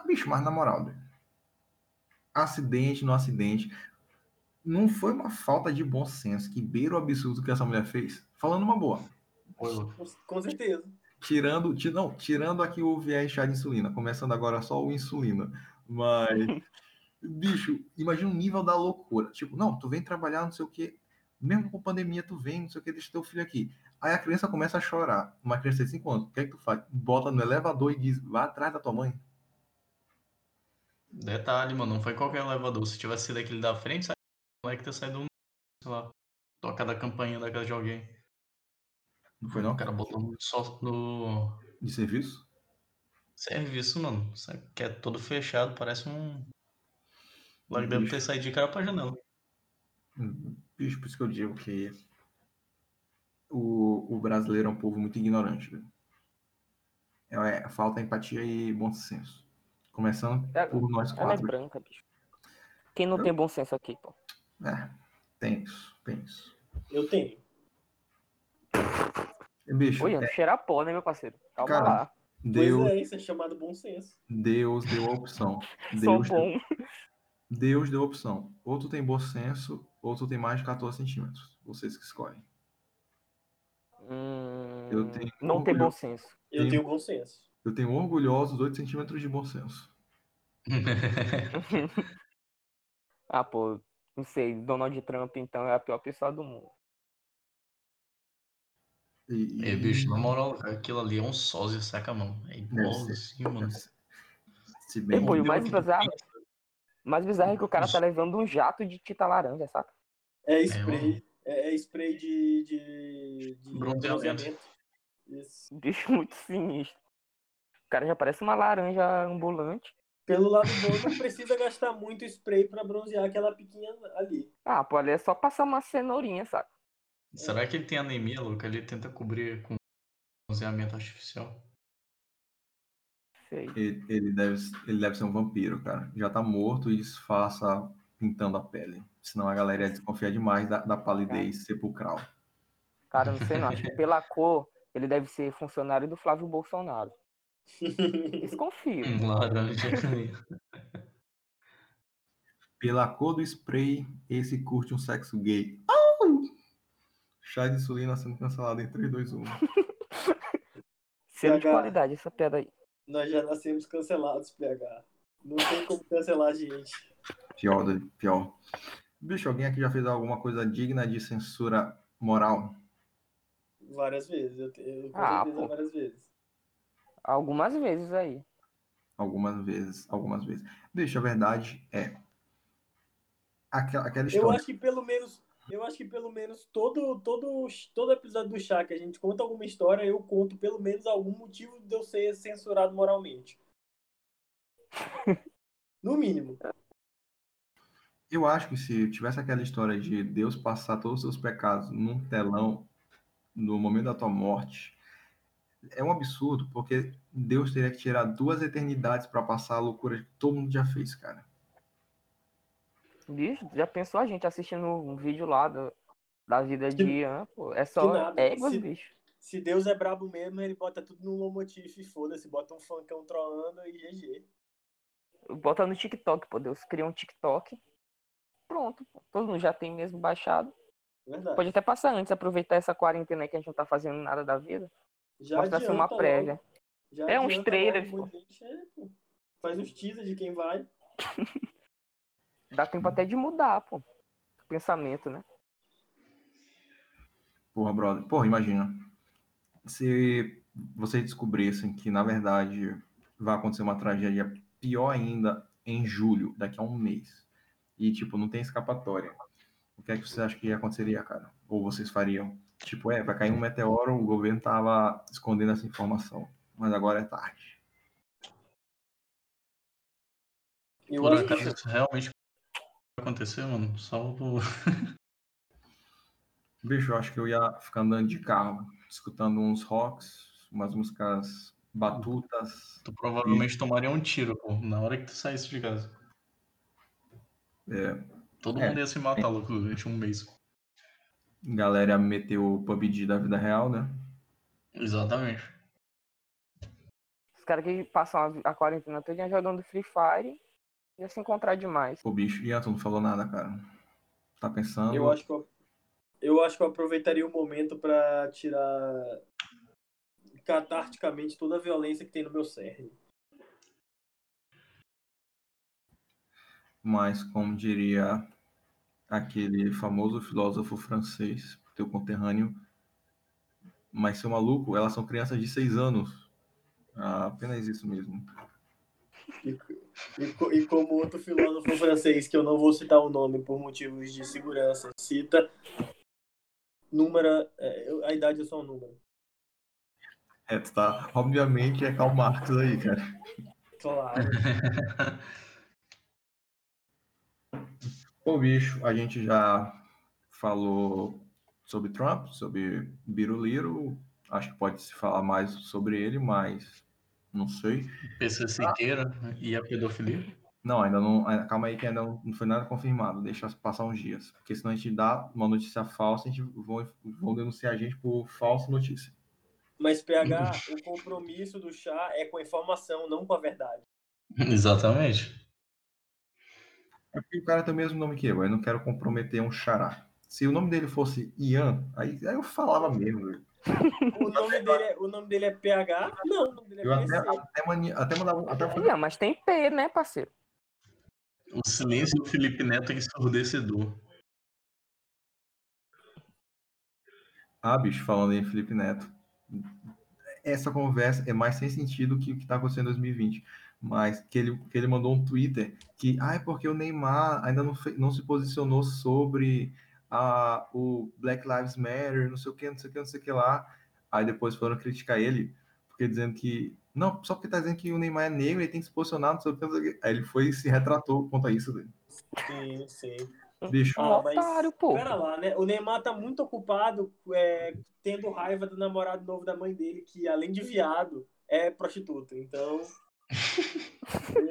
Bicho, mas na moral, velho, acidente no acidente. Não foi uma falta de bom senso que beira o absurdo que essa mulher fez? Falando uma boa. Com, certeza. Tirando, ti- não, tirando aqui o viés chá de insulina, começando agora só o insulina. Mas, bicho, imagina o nível da loucura. Tipo, não, tu vem trabalhar, não sei o quê. Mesmo com pandemia, tu vem, não sei o quê, deixa teu filho aqui. Aí a criança começa a chorar. Uma criança de 5 anos, o que é que tu faz? Bota no elevador e diz, vá atrás da tua mãe. Detalhe, mano, não foi qualquer elevador. Se tivesse sido aquele da frente, moleque ter saído um, sei lá, tocar da campainha da casa de alguém. Não foi não? O cara botou só no De serviço? serviço, mano. Sabe? Que é todo fechado, parece um. Lá que deve ter saído de cara pra janela. Bicho, por isso que eu digo que o, o brasileiro é um povo muito ignorante. velho. É, é, falta empatia e bom senso. Começando É- por nós é quatro. branca, bicho. Quem não tem bom senso aqui, pô? É, tem isso, tem isso. Eu tenho. Bicho, Oi, Ian, cheirar pó, né, meu parceiro? Calma Cara, lá. Deus, Pois é, isso é chamado bom senso. Deus deu a opção. Sou Deus, bom. Deus deu a opção. Ou tu tem bom senso, ou tu tem mais de 14 centímetros. Vocês que escolhem. Hum, Eu tenho não tem bom senso. Eu Sim. tenho bom senso. Eu tenho orgulhosos 8 centímetros de bom senso. Ah, pô, não sei, Donald Trump, então, é a pior pessoa do mundo. E, É, bicho, na moral, aquilo ali é um sósia, saca, mano? É igual assim, mano. Se bem Ei, pô, e o mais bizarro, mais bizarro é que o cara tá levando um jato de tinta laranja, saca? É mano. spray. É, é spray de, de, de Bronzeamento. Isso. Bicho muito sinistro. O cara já parece uma laranja ambulante. Pelo lado bom, não precisa gastar muito spray pra bronzear aquela piquinha ali. Ah, pô, ali é só passar uma cenourinha, saca? Será que ele tem anemia, Luca? Ele tenta cobrir com bronzeamento artificial. Sei. Ele, ele deve, ele deve ser um vampiro, cara. Já tá morto e disfarça pintando a pele. Senão a galera ia desconfiar demais da, da palidez sepulcral. Cara, não sei não. Acho que pela cor, ele deve ser funcionário do Flávio Bolsonaro. Desconfio. Laranja. Pela cor do spray, esse curte um sexo gay. Au! Chá de insulina sendo cancelado em 3, 2, 1. Selo de qualidade, essa piada aí. Nós já nascemos cancelados, PH. Não tem como cancelar a gente. Pior, do- pior. Bicho, alguém aqui já fez alguma coisa digna de censura moral? Várias vezes. Eu tenho, Ah, várias vezes. Algumas vezes aí. Algumas vezes, algumas vezes. Bicho, a verdade é. Aquela, aquela Eu história. acho que pelo menos. Eu acho que pelo menos todo, todo, todo episódio do chá que a gente conta alguma história, eu conto pelo menos algum motivo de eu ser censurado moralmente. No mínimo. Eu acho que se tivesse aquela história de Deus passar todos os seus pecados num telão no momento da tua morte, é um absurdo, porque Deus teria que tirar duas eternidades para passar a loucura que todo mundo já fez, cara. Bicho, já pensou a gente assistindo um vídeo lá do- da vida de Ian, pô? É só éguas, Se- bicho. Se Deus é brabo mesmo, ele bota tudo no Lomotif e foda-se, bota um funkão troando e GG. Bota no TikTok, pô. Deus cria um TikTok. Pronto, pô. Todo mundo já tem mesmo baixado. Verdade. Pode até passar antes, aproveitar essa quarentena aí que a gente não tá fazendo nada da vida. Já Mostrar assim uma adianta prévia. É uns adianta trailers, gente, é, pô. Faz uns teasers de quem vai. Dá tempo até de mudar, pô. O pensamento, né? Porra, brother. Porra, imagina. Se vocês descobrissem que, na verdade, vai acontecer uma tragédia pior ainda em julho, daqui a um mês. E, tipo, não tem escapatória. O que é que você acha que aconteceria, cara? Ou vocês fariam? Tipo, é, vai cair um meteoro, o governo tava escondendo essa informação. Mas agora é tarde. Eu Por acaso que isso realmente vai acontecer, mano? Por... Bicho, eu acho que eu ia ficar andando de carro, escutando uns rocks, umas músicas batutas. Tu provavelmente tomaria um tiro, pô, na hora que tu saísse de casa. É, Todo É. mundo ia se matar, louco, durante um mês. Galera ia meter o PUBG da vida real, né? Exatamente. Os caras que passam a, quarentena toda jogando Free Fire ia se encontrar demais. O bicho, e tu não falou nada, cara. Tá pensando? Eu acho que eu, eu acho que eu aproveitaria o momento pra tirar catarticamente toda a violência que tem no meu cerne. Mas, como diria aquele famoso filósofo francês, teu conterrâneo, mas seu maluco, elas são crianças de seis anos. Ah, apenas isso mesmo. E, e e como outro filósofo francês, que eu não vou citar o nome por motivos de segurança, cita, número, é, a idade é só um número. É, tu tá, obviamente, é Karl Marx aí, cara. Claro. Ô, bicho, a gente já falou sobre Trump, sobre Biruliro. Acho que pode se falar mais sobre ele, mas não sei. PC Siqueira e a pedofilia. Não, ainda não. ah, Calma aí, que ainda não não foi nada confirmado. Deixa passar uns dias. Porque senão a gente dá uma notícia falsa, a gente vão, vão denunciar a gente por falsa notícia. Mas, PH, o compromisso do chá é com a informação, não com a verdade. Exatamente. É porque o cara tem o mesmo nome que eu, eu não quero comprometer um xará. Se o nome dele fosse Ian, aí, aí eu falava mesmo. velho. O nome dele é, o nome dele é PH? Não, o nome dele é Eu até, PC. até, mania, até mandava. Até Ia, mas tem P, né, parceiro? O silêncio do Felipe Neto é ensurdecedor. Ah, bicho, falando em Felipe Neto. Essa conversa é mais sem sentido que o que está acontecendo em 2020. Mas que ele, que ele mandou um Twitter que, ah, é porque o Neymar ainda não, fe- não se posicionou sobre a, o Black Lives Matter, não sei o que, não sei o que, não sei o que lá. Aí depois foram criticar ele, porque dizendo que, não, só porque tá dizendo que o Neymar é negro, ele tem que se posicionar, não sei o que, não sei o que. Aí ele foi e se retratou contra isso dele. Sim, sim. Bicho, Ah, mas otário, pô. Pera lá, né? O Neymar tá muito ocupado é, tendo raiva do namorado novo da mãe dele, que além de viado, é prostituta. Então,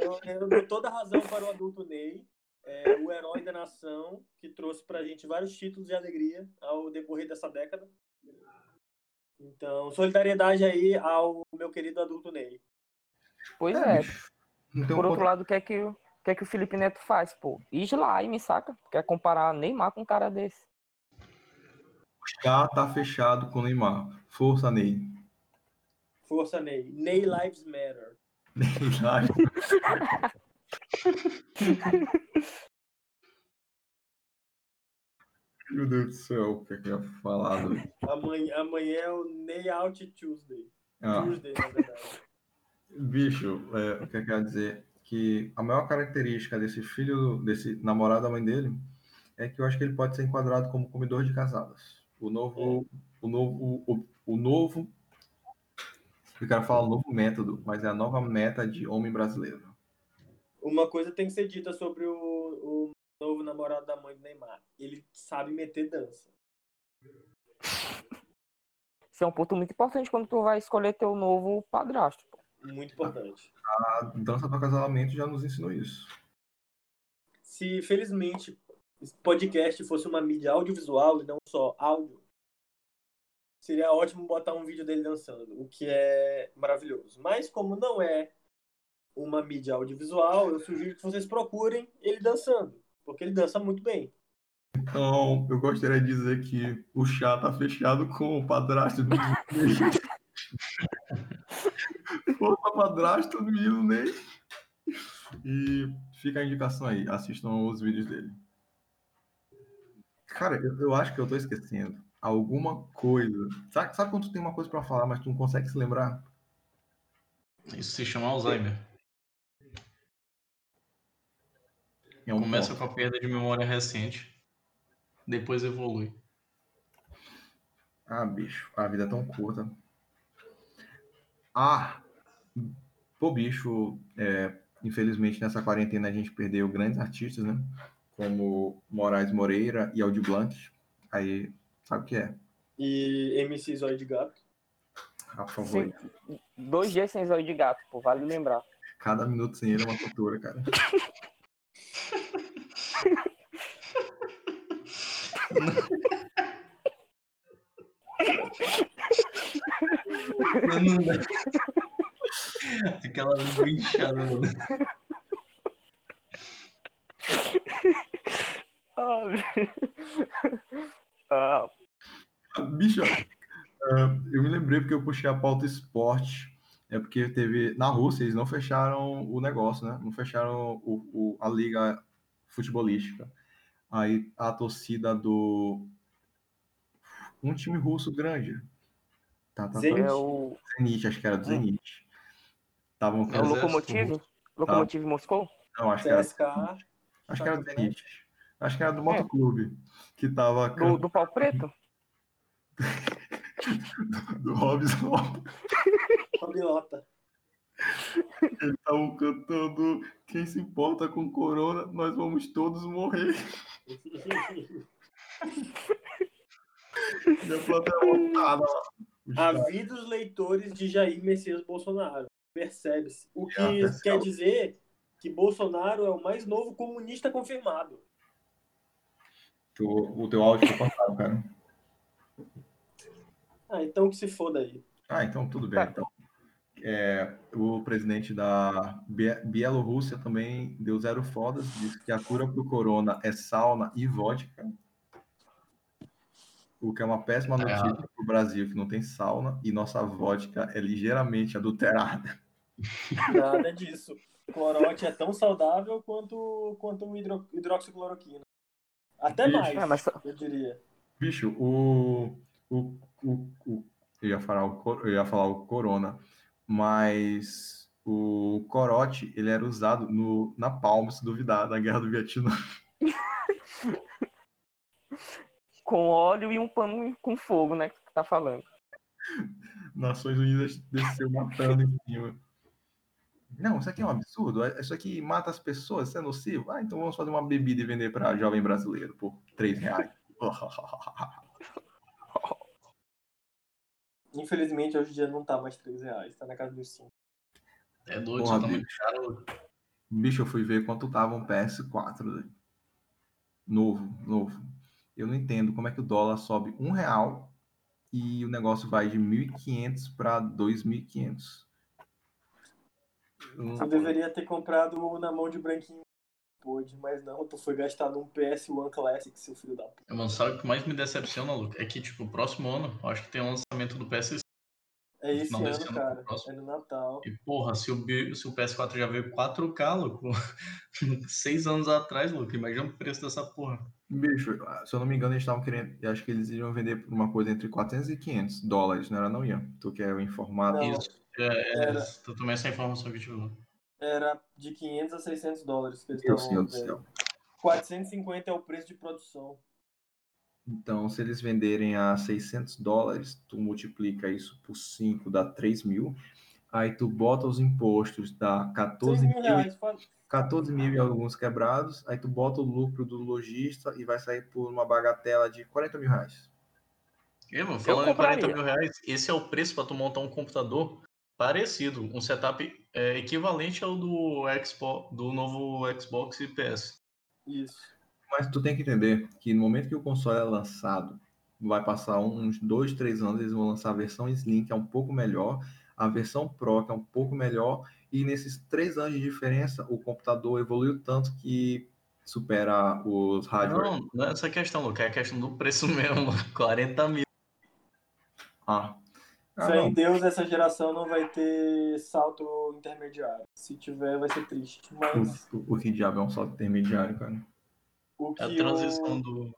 eu, eu dou toda a razão para o adulto Ney, é, o herói da nação, que trouxe pra gente vários títulos de alegria ao decorrer dessa década. Então, solidariedade aí ao meu querido adulto Ney. Pois é, é. um Por outro lado, o que é que, o o que é que o Felipe Neto faz, pô? Slime, saca? Quer comparar Neymar com um cara desse. Já tá fechado com o Neymar. Força, Ney. Força Ney. Ney Lives Matter. Meu Deus do céu, o que é que eu ia falar? Amanhã, amanhã é o Ney Out Tuesday. Ah, Tuesday, na verdade. bicho, é, o que eu quero dizer? Que a maior característica desse filho, desse namorado da mãe dele, é que eu acho que ele pode ser enquadrado como comedor de casadas. O novo, o novo, o, o novo, eu quero falar o novo método, mas é a nova meta de homem brasileiro. Uma coisa tem que ser dita sobre o, o novo namorado da mãe do Neymar. Ele sabe meter dança. Isso é um ponto muito importante quando tu vai escolher teu novo padrasto, pô. Muito importante. A dança para casamento já nos ensinou isso. Se, felizmente, esse podcast fosse uma mídia audiovisual e não só áudio, seria ótimo botar um vídeo dele dançando, o que é maravilhoso. Mas como não é uma mídia audiovisual, eu sugiro que vocês procurem ele dançando, porque ele dança muito bem. Então, eu gostaria de dizer que o chá tá fechado com o padrasto do. Força padrasto do menino Ney. E fica a indicação aí, assistam os vídeos dele. Cara, eu, eu acho que eu tô esquecendo alguma coisa. Sabe, sabe quando tu tem uma coisa pra falar, mas tu não consegue se lembrar? Isso se chama Alzheimer. É um Começa ponto. com a perda de memória recente, depois evolui. Ah, bicho, a vida é tão curta. Ah, pô, bicho, é, infelizmente nessa quarentena a gente perdeu grandes artistas, né? Como Moraes Moreira e Aldi Blanc. Aí, sabe o que é? E MC Zóio de Gato. Ah, por favor. Sim. Dois dias sem zóio de gato, pô, vale lembrar. Cada minuto sem ele é uma tortura, cara. Não dá. Aquela linchada, mano. Ah, ah, Bicho, ah, eu me lembrei porque eu puxei a pauta esporte. É porque teve. Na Rússia, eles não fecharam o negócio, né? Não fecharam o, o- a liga futebolística. Aí a torcida do. Um time russo grande. Tá, tá, tá. Zenit. é o, Zenit, acho que era do Zenit. Estavam é o Lokomotiv? Lokomotiv Moscou? Não, acho que era. Acho que era do Zenit. Acho que era do Motoclube. Que tava Do, do pau preto? do Robson. Camilota. Eles estavam cantando Quem se importa com corona, nós vamos todos morrer. E a plateia lotada lá. O estádio. Avisa os leitores de Jair Messias Bolsonaro. Percebe-se. O que percebe. quer dizer que Bolsonaro é o mais novo comunista confirmado. O teu áudio foi cortado, cara. Ah, então que se foda aí. Ah, então tudo bem. Tá. Então. É, o presidente da Bie- Bielorrússia também deu zero fodas, disse que a cura para o corona é sauna e vodka. O que é uma péssima notícia para o Brasil, que não tem sauna e nossa vodka é ligeiramente adulterada. Nada disso. Clorote é tão saudável quanto, quanto o hidro, hidroxicloroquina. Até Ixi. mais, Ah, mas eu diria. Bicho, o, o, o, o- eu, ia falar o, eu ia falar o corona, mas o corote, ele era usado no, na palma, se duvidar, na Guerra do Vietnã. com óleo e um pano com fogo, né? Que tá falando. Nações Unidas desceu matando em cima. Não, isso aqui é um absurdo. Isso aqui mata as pessoas, isso é nocivo. Ah, então vamos fazer uma bebida e vender para jovem brasileiro por 3 reais. Infelizmente, hoje em dia não tá mais 3 reais, tá na casa dos 5. É doido, Porra, tá muito bicho. caro. Bicho, eu fui ver quanto tava um PS4. né? Novo, novo. Eu não entendo como é que o dólar sobe um real e o negócio vai de 1.500 para 2.500. Eu não- Tu deveria ter comprado na mão de branquinho. Pôde, mas não, tu foi gastar num PS1 Classic, seu filho da puta. Mano, sabe o que mais me decepciona, Luca? É que, tipo, o próximo ano, eu acho que tem o lançamento do PS5. É esse ano, ano cara. É no Natal. E, porra, se o, se o PS4 já veio 4K, louco, seis anos atrás, Luca, imagina o preço dessa porra. Bicho, se eu não me engano, eles estavam querendo. Eu acho que eles iriam vender por uma coisa entre 400 e 500 dólares, não era, não, Ian? Tu que é o informado. Não. Isso. É, é, Era. tu também essa informação que eu tive. Era de 500 a 600 dólares que eles Meu estavam Deus do céu. 450 é o preço de produção. Então, se eles venderem a 600 dólares, tu multiplica isso por 5, dá 3 mil. Aí tu bota os impostos, dá 6 14 mil reais. faz- 14 mil e alguns quebrados. Aí tu bota o lucro do lojista e vai sair por uma bagatela de 40 mil reais. E, mano, falando em compraria. 40 mil reais, esse é o preço pra tu montar um computador parecido, um setup é, equivalente ao do Xbox, do novo Xbox e PS. Isso. Mas tu tem que entender que no momento que o console é lançado, vai passar uns dois, três anos, eles vão lançar a versão Slim, que é um pouco melhor, a versão Pro, que é um pouco melhor, e nesses três anos de diferença, o computador evoluiu tanto que supera os hardware. Não, não é essa questão, Luca, é a questão do preço mesmo, 40 mil. Ah, ah Fé em não. Deus, essa geração não vai ter salto intermediário. Se tiver, vai ser triste. Mas O, o que diabo é um salto intermediário, cara? o que É a transição o... do.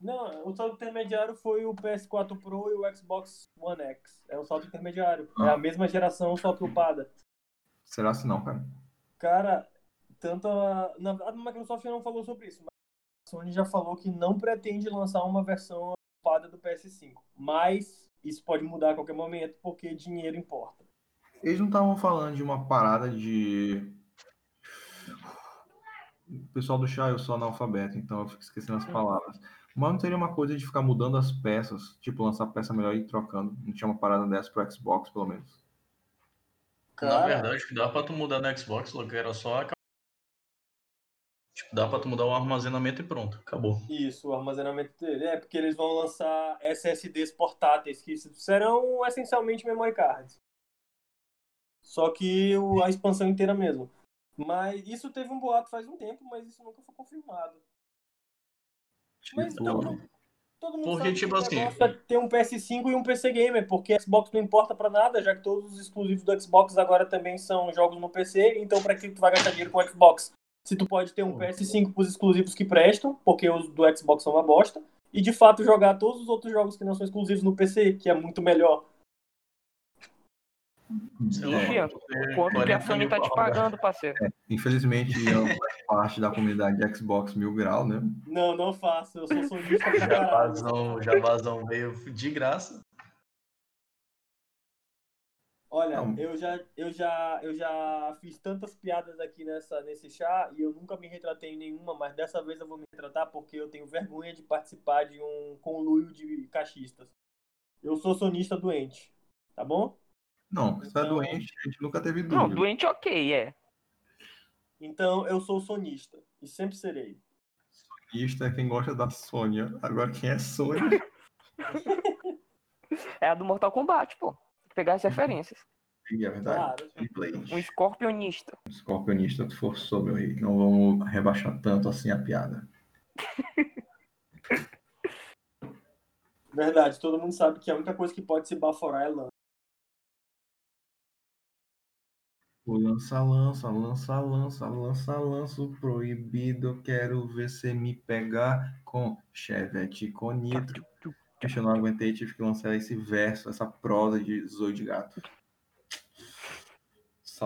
Não, o salto intermediário foi o PS4 Pro e o Xbox One X. É o salto intermediário. É Ah. a mesma geração, só que upada. Será assim não, cara? Cara, tanto a, na, a Microsoft não falou sobre isso, mas a Sony já falou que não pretende lançar uma versão ocupada do PS5. Mas isso pode mudar a qualquer momento, porque dinheiro importa. Eles não estavam falando de uma parada de. O pessoal do chá eu sou analfabeto, então eu fico esquecendo as palavras. Mas não teria uma coisa de ficar mudando as peças, tipo lançar peça melhor e ir trocando. Não tinha uma parada dessa pro Xbox, pelo menos. Na Cara, verdade, que dá pra tu mudar no Xbox, logo era só a... Tipo, dá pra tu mudar o armazenamento e pronto, acabou. Isso, o armazenamento dele. É, porque eles vão lançar SSDs portáteis, que serão essencialmente memory cards. Só que o- a expansão inteira mesmo. Mas isso teve um boato faz um tempo, mas isso nunca foi confirmado. Mas Tipo, todo mundo, todo mundo Porque, sabe tipo que assim- é ter um PS5 e um PC Gamer, porque Xbox não importa pra nada, já que todos os exclusivos do Xbox agora também são jogos no PC, então pra que tu vai gastar dinheiro com o Xbox? Se tu pode ter um PS5 pros exclusivos que prestam, porque os do Xbox são uma bosta, e de fato jogar todos os outros jogos que não são exclusivos no PC, que é muito melhor. Enfia, é, Quanto que a 40 Sony tá te pagando, parceiro? Infelizmente, eu faço parte da comunidade de Xbox Mil Grau, né? Não, não faço, eu sou sonista Já vazão, já vazão veio de graça. Olha, Não. eu já, eu já, eu já fiz tantas piadas aqui nessa, nesse chá e eu nunca me retratei em nenhuma, mas dessa vez eu vou me retratar porque eu tenho vergonha de participar de um conluio de cachistas. Eu sou sonista doente, tá bom? Não, você é Então- doente, a gente nunca teve Não, dúvida. doente ok, é. Então eu sou sonista e sempre serei. Sonista é quem gosta da Sônia. Agora quem é Sônia? É a do Mortal Kombat, pô. Pegar as referências. é verdade. Claro. Um escorpionista. Escorpionista, tu forçou, meu rei. Não vamos rebaixar tanto assim a piada. Verdade, todo mundo sabe que a única coisa que pode se baforar é lã. O lança, lança, lança, lança, lança, lança, o proibido. Quero ver você me pegar com chevette com nitro. Poxa, eu não aguentei, tive que lançar esse verso, essa prosa de Zoe de Gato.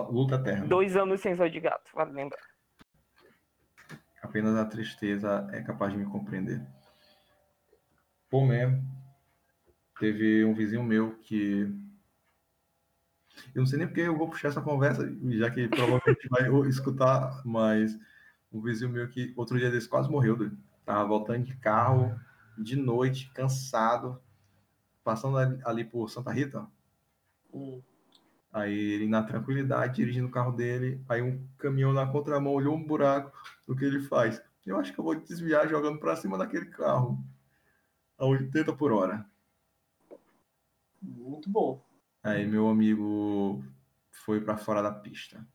Luta eterna. Dois anos sem Zóio de gato, vale lembrar. Apenas a tristeza é capaz de me compreender. Pô, mesmo. Teve um vizinho meu que. Eu não sei nem porque eu vou puxar essa conversa, já que provavelmente vai escutar, mas um vizinho meu que outro dia desse quase morreu. Tava voltando de carro, de noite, cansado, passando ali, por Santa Rita. Hum. Aí ele na tranquilidade, dirigindo o carro dele, aí um caminhão na contramão olhou um buraco, o que ele faz? Eu acho que eu vou desviar jogando pra cima daquele carro a 80 por hora. Muito bom. Aí meu amigo foi pra fora da pista.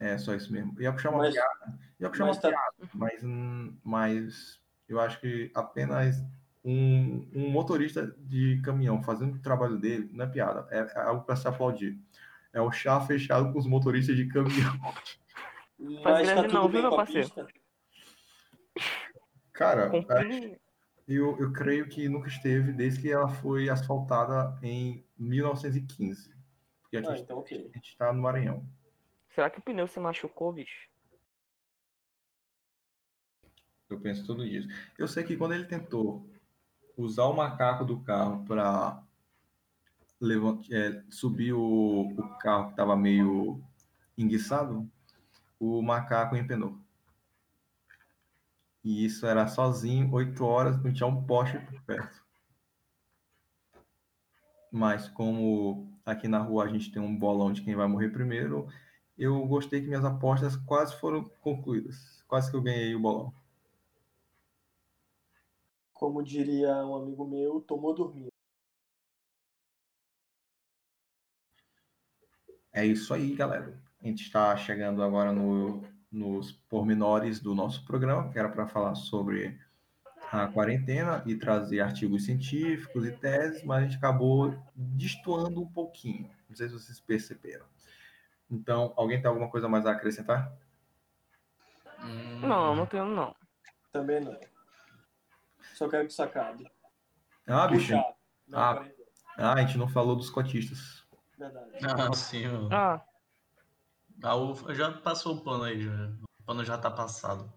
É só isso mesmo. Ia puxar uma Mas- piada, ia puxar mas uma tá- piada, mas, hum, mas eu acho que apenas um, um motorista de caminhão fazendo o trabalho dele não é piada, é, é algo para se aplaudir. É o chá fechado com os motoristas de caminhão. Mas grande tá tudo não, bem viu, com a parceiro? pista? Cara, Conclui- eu, eu creio que nunca esteve desde que ela foi asfaltada em 1915. Porque aqui Ah, então ok. a gente está no Maranhão. Será que o pneu se machucou, bicho? Eu penso tudo isso. Eu sei que quando ele tentou usar o macaco do carro para subir o, o carro que estava meio enguiçado, o macaco empenou. E isso era sozinho, oito horas, não tinha um poste por perto. Mas como aqui na rua a gente tem um bolão de quem vai morrer primeiro, eu gostei que minhas apostas quase foram concluídas. Quase que eu ganhei o bolão. Como diria um amigo meu, tomou dormindo. É isso aí, galera. A gente está chegando agora no, nos pormenores do nosso programa, que era para falar sobre a quarentena e trazer artigos científicos e teses, mas a gente acabou destoando um pouquinho. Não sei se vocês perceberam. Então, alguém tem alguma coisa mais a acrescentar? Não, não tenho não. Também não. Só quero que sacade. Ah, bicho. Não, Ah. Ah, a gente não falou dos cotistas. Verdade. Ah, sim, mano. Ah, A UFA já passou o plano aí, já. O plano já tá passado.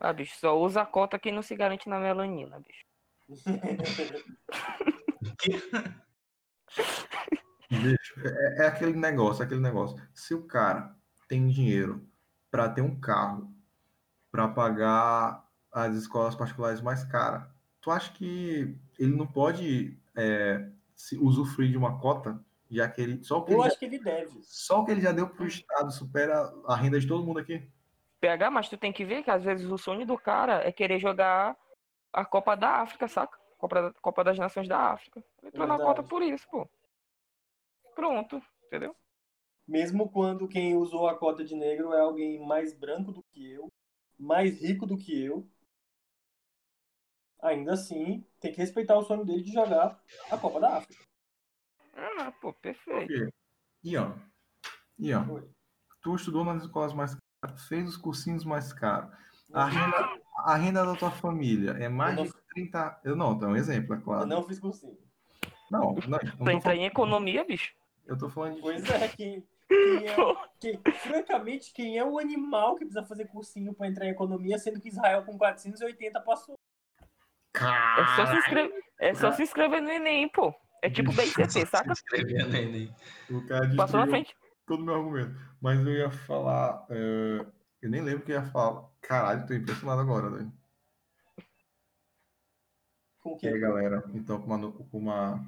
Ah, bicho, só usa a cota quem não se garante na melanina, bicho. Bicho, é, é aquele negócio, é aquele negócio. Se o cara tem dinheiro para ter um carro, para pagar as escolas particulares mais caras, tu acha que ele não pode é, se usufruir de uma cota, já que ele só o que Eu ele já, acho que ele deve. só o que ele já deu pro estado supera a renda de todo mundo aqui? PH, mas tu tem que ver que às vezes o sonho do cara é querer jogar a Copa da África, saca? Copa, da- Copa das Nações da África. Ele entrou na Verdade. cota por isso, pô. Pronto, entendeu? Mesmo quando quem usou a cota de negro é alguém mais branco do que eu, mais rico do que eu, ainda assim tem que respeitar o sonho dele de jogar a Copa da África. Ah, pô, perfeito. Ian, Ian, Oi. tu estudou nas escolas mais caras, fez os cursinhos mais caros. A renda, a renda da tua família é mais Eu de 30. Eu não, é um exemplo, é Eu claro. não fiz cursinho. Não, não, eu não Pra entrar falando, em economia, bicho. eu tô falando de. Pois é, quem, quem é quem- francamente, quem é o animal que precisa fazer cursinho pra entrar em economia, sendo que Israel com 480 passou? É só se Caralho, inscrever, é só se inscrever no Enem, pô. É tipo BICT, saca? Se inscrever no Enem. o cara Passou na frente. todo o meu argumento. Mas eu ia falar. é, Eu nem lembro o que eu ia falar. Caralho, tô impressionado agora, velho. Com o E quê? aí, galera, então, com uma, com uma,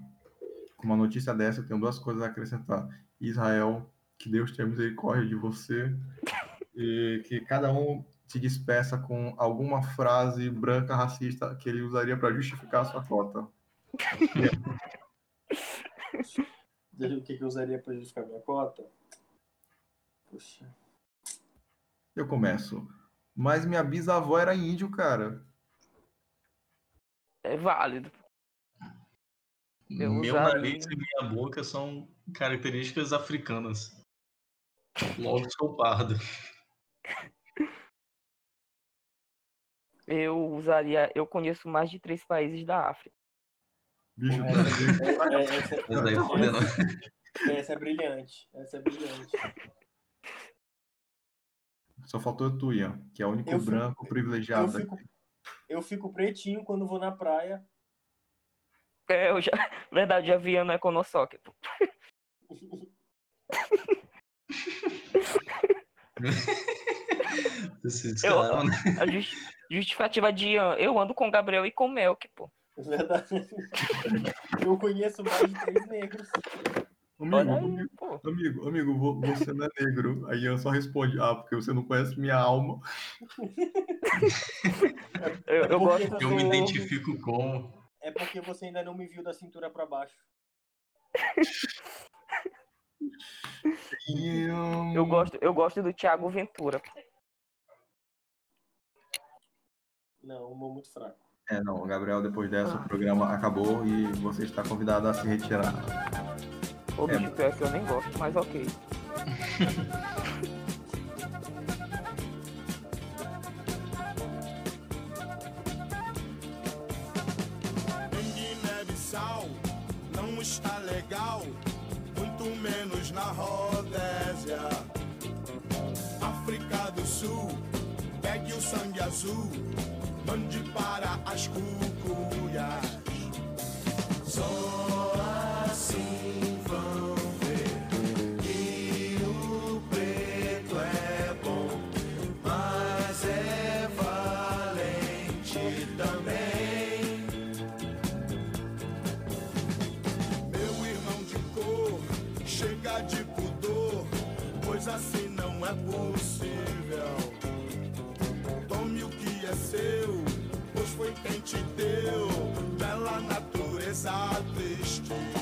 com uma notícia dessa, eu tenho duas coisas a acrescentar. Israel, que Deus tenha misericórdia de você e que cada um se despeça com alguma frase branca racista que ele usaria para justificar a sua cota. O que, que eu usaria pra justificar minha cota? Poxa. Eu começo. Mas minha bisavó era índio, cara. É válido. Eu Meu usaria- nariz e minha boca são características africanas. Logo sou pardo. Eu usaria. Eu conheço mais de três países da África. Bicho, É, é- é, essa, fodendo. essa é brilhante. Essa é brilhante. só faltou tu, Ian, que é o único Eu fico- branco privilegiado Eu fico, eu fico pretinho quando vou na praia. É, eu já. Verdade, já vi no Econosoc. pô. Esses Eu- né? A justi- justificativa de Ian, eu ando com Gabriel e com Melk, pô. É Verdade. Eu conheço mais de três negros. Amigo, amigo, aí, amigo, amigo, vo- você não é negro. Aí Ian só responde, ah, porque você não conhece minha alma. Eu, eu porque gosto Eu me identifico como. É porque você ainda não me viu da cintura pra baixo. Ian... Eu gosto, eu gosto do Thiago Ventura. Não, humor muito fraco. É, não, Gabriel, depois dessa, o programa acabou e você está convidado a se retirar. O É. bicho pior que eu nem gosto, mas ok. Guiné-Bissau não está legal, muito menos na Rodésia. África do Sul, pegue o sangue azul, mande para as cucuias. Te deu, bela natureza triste.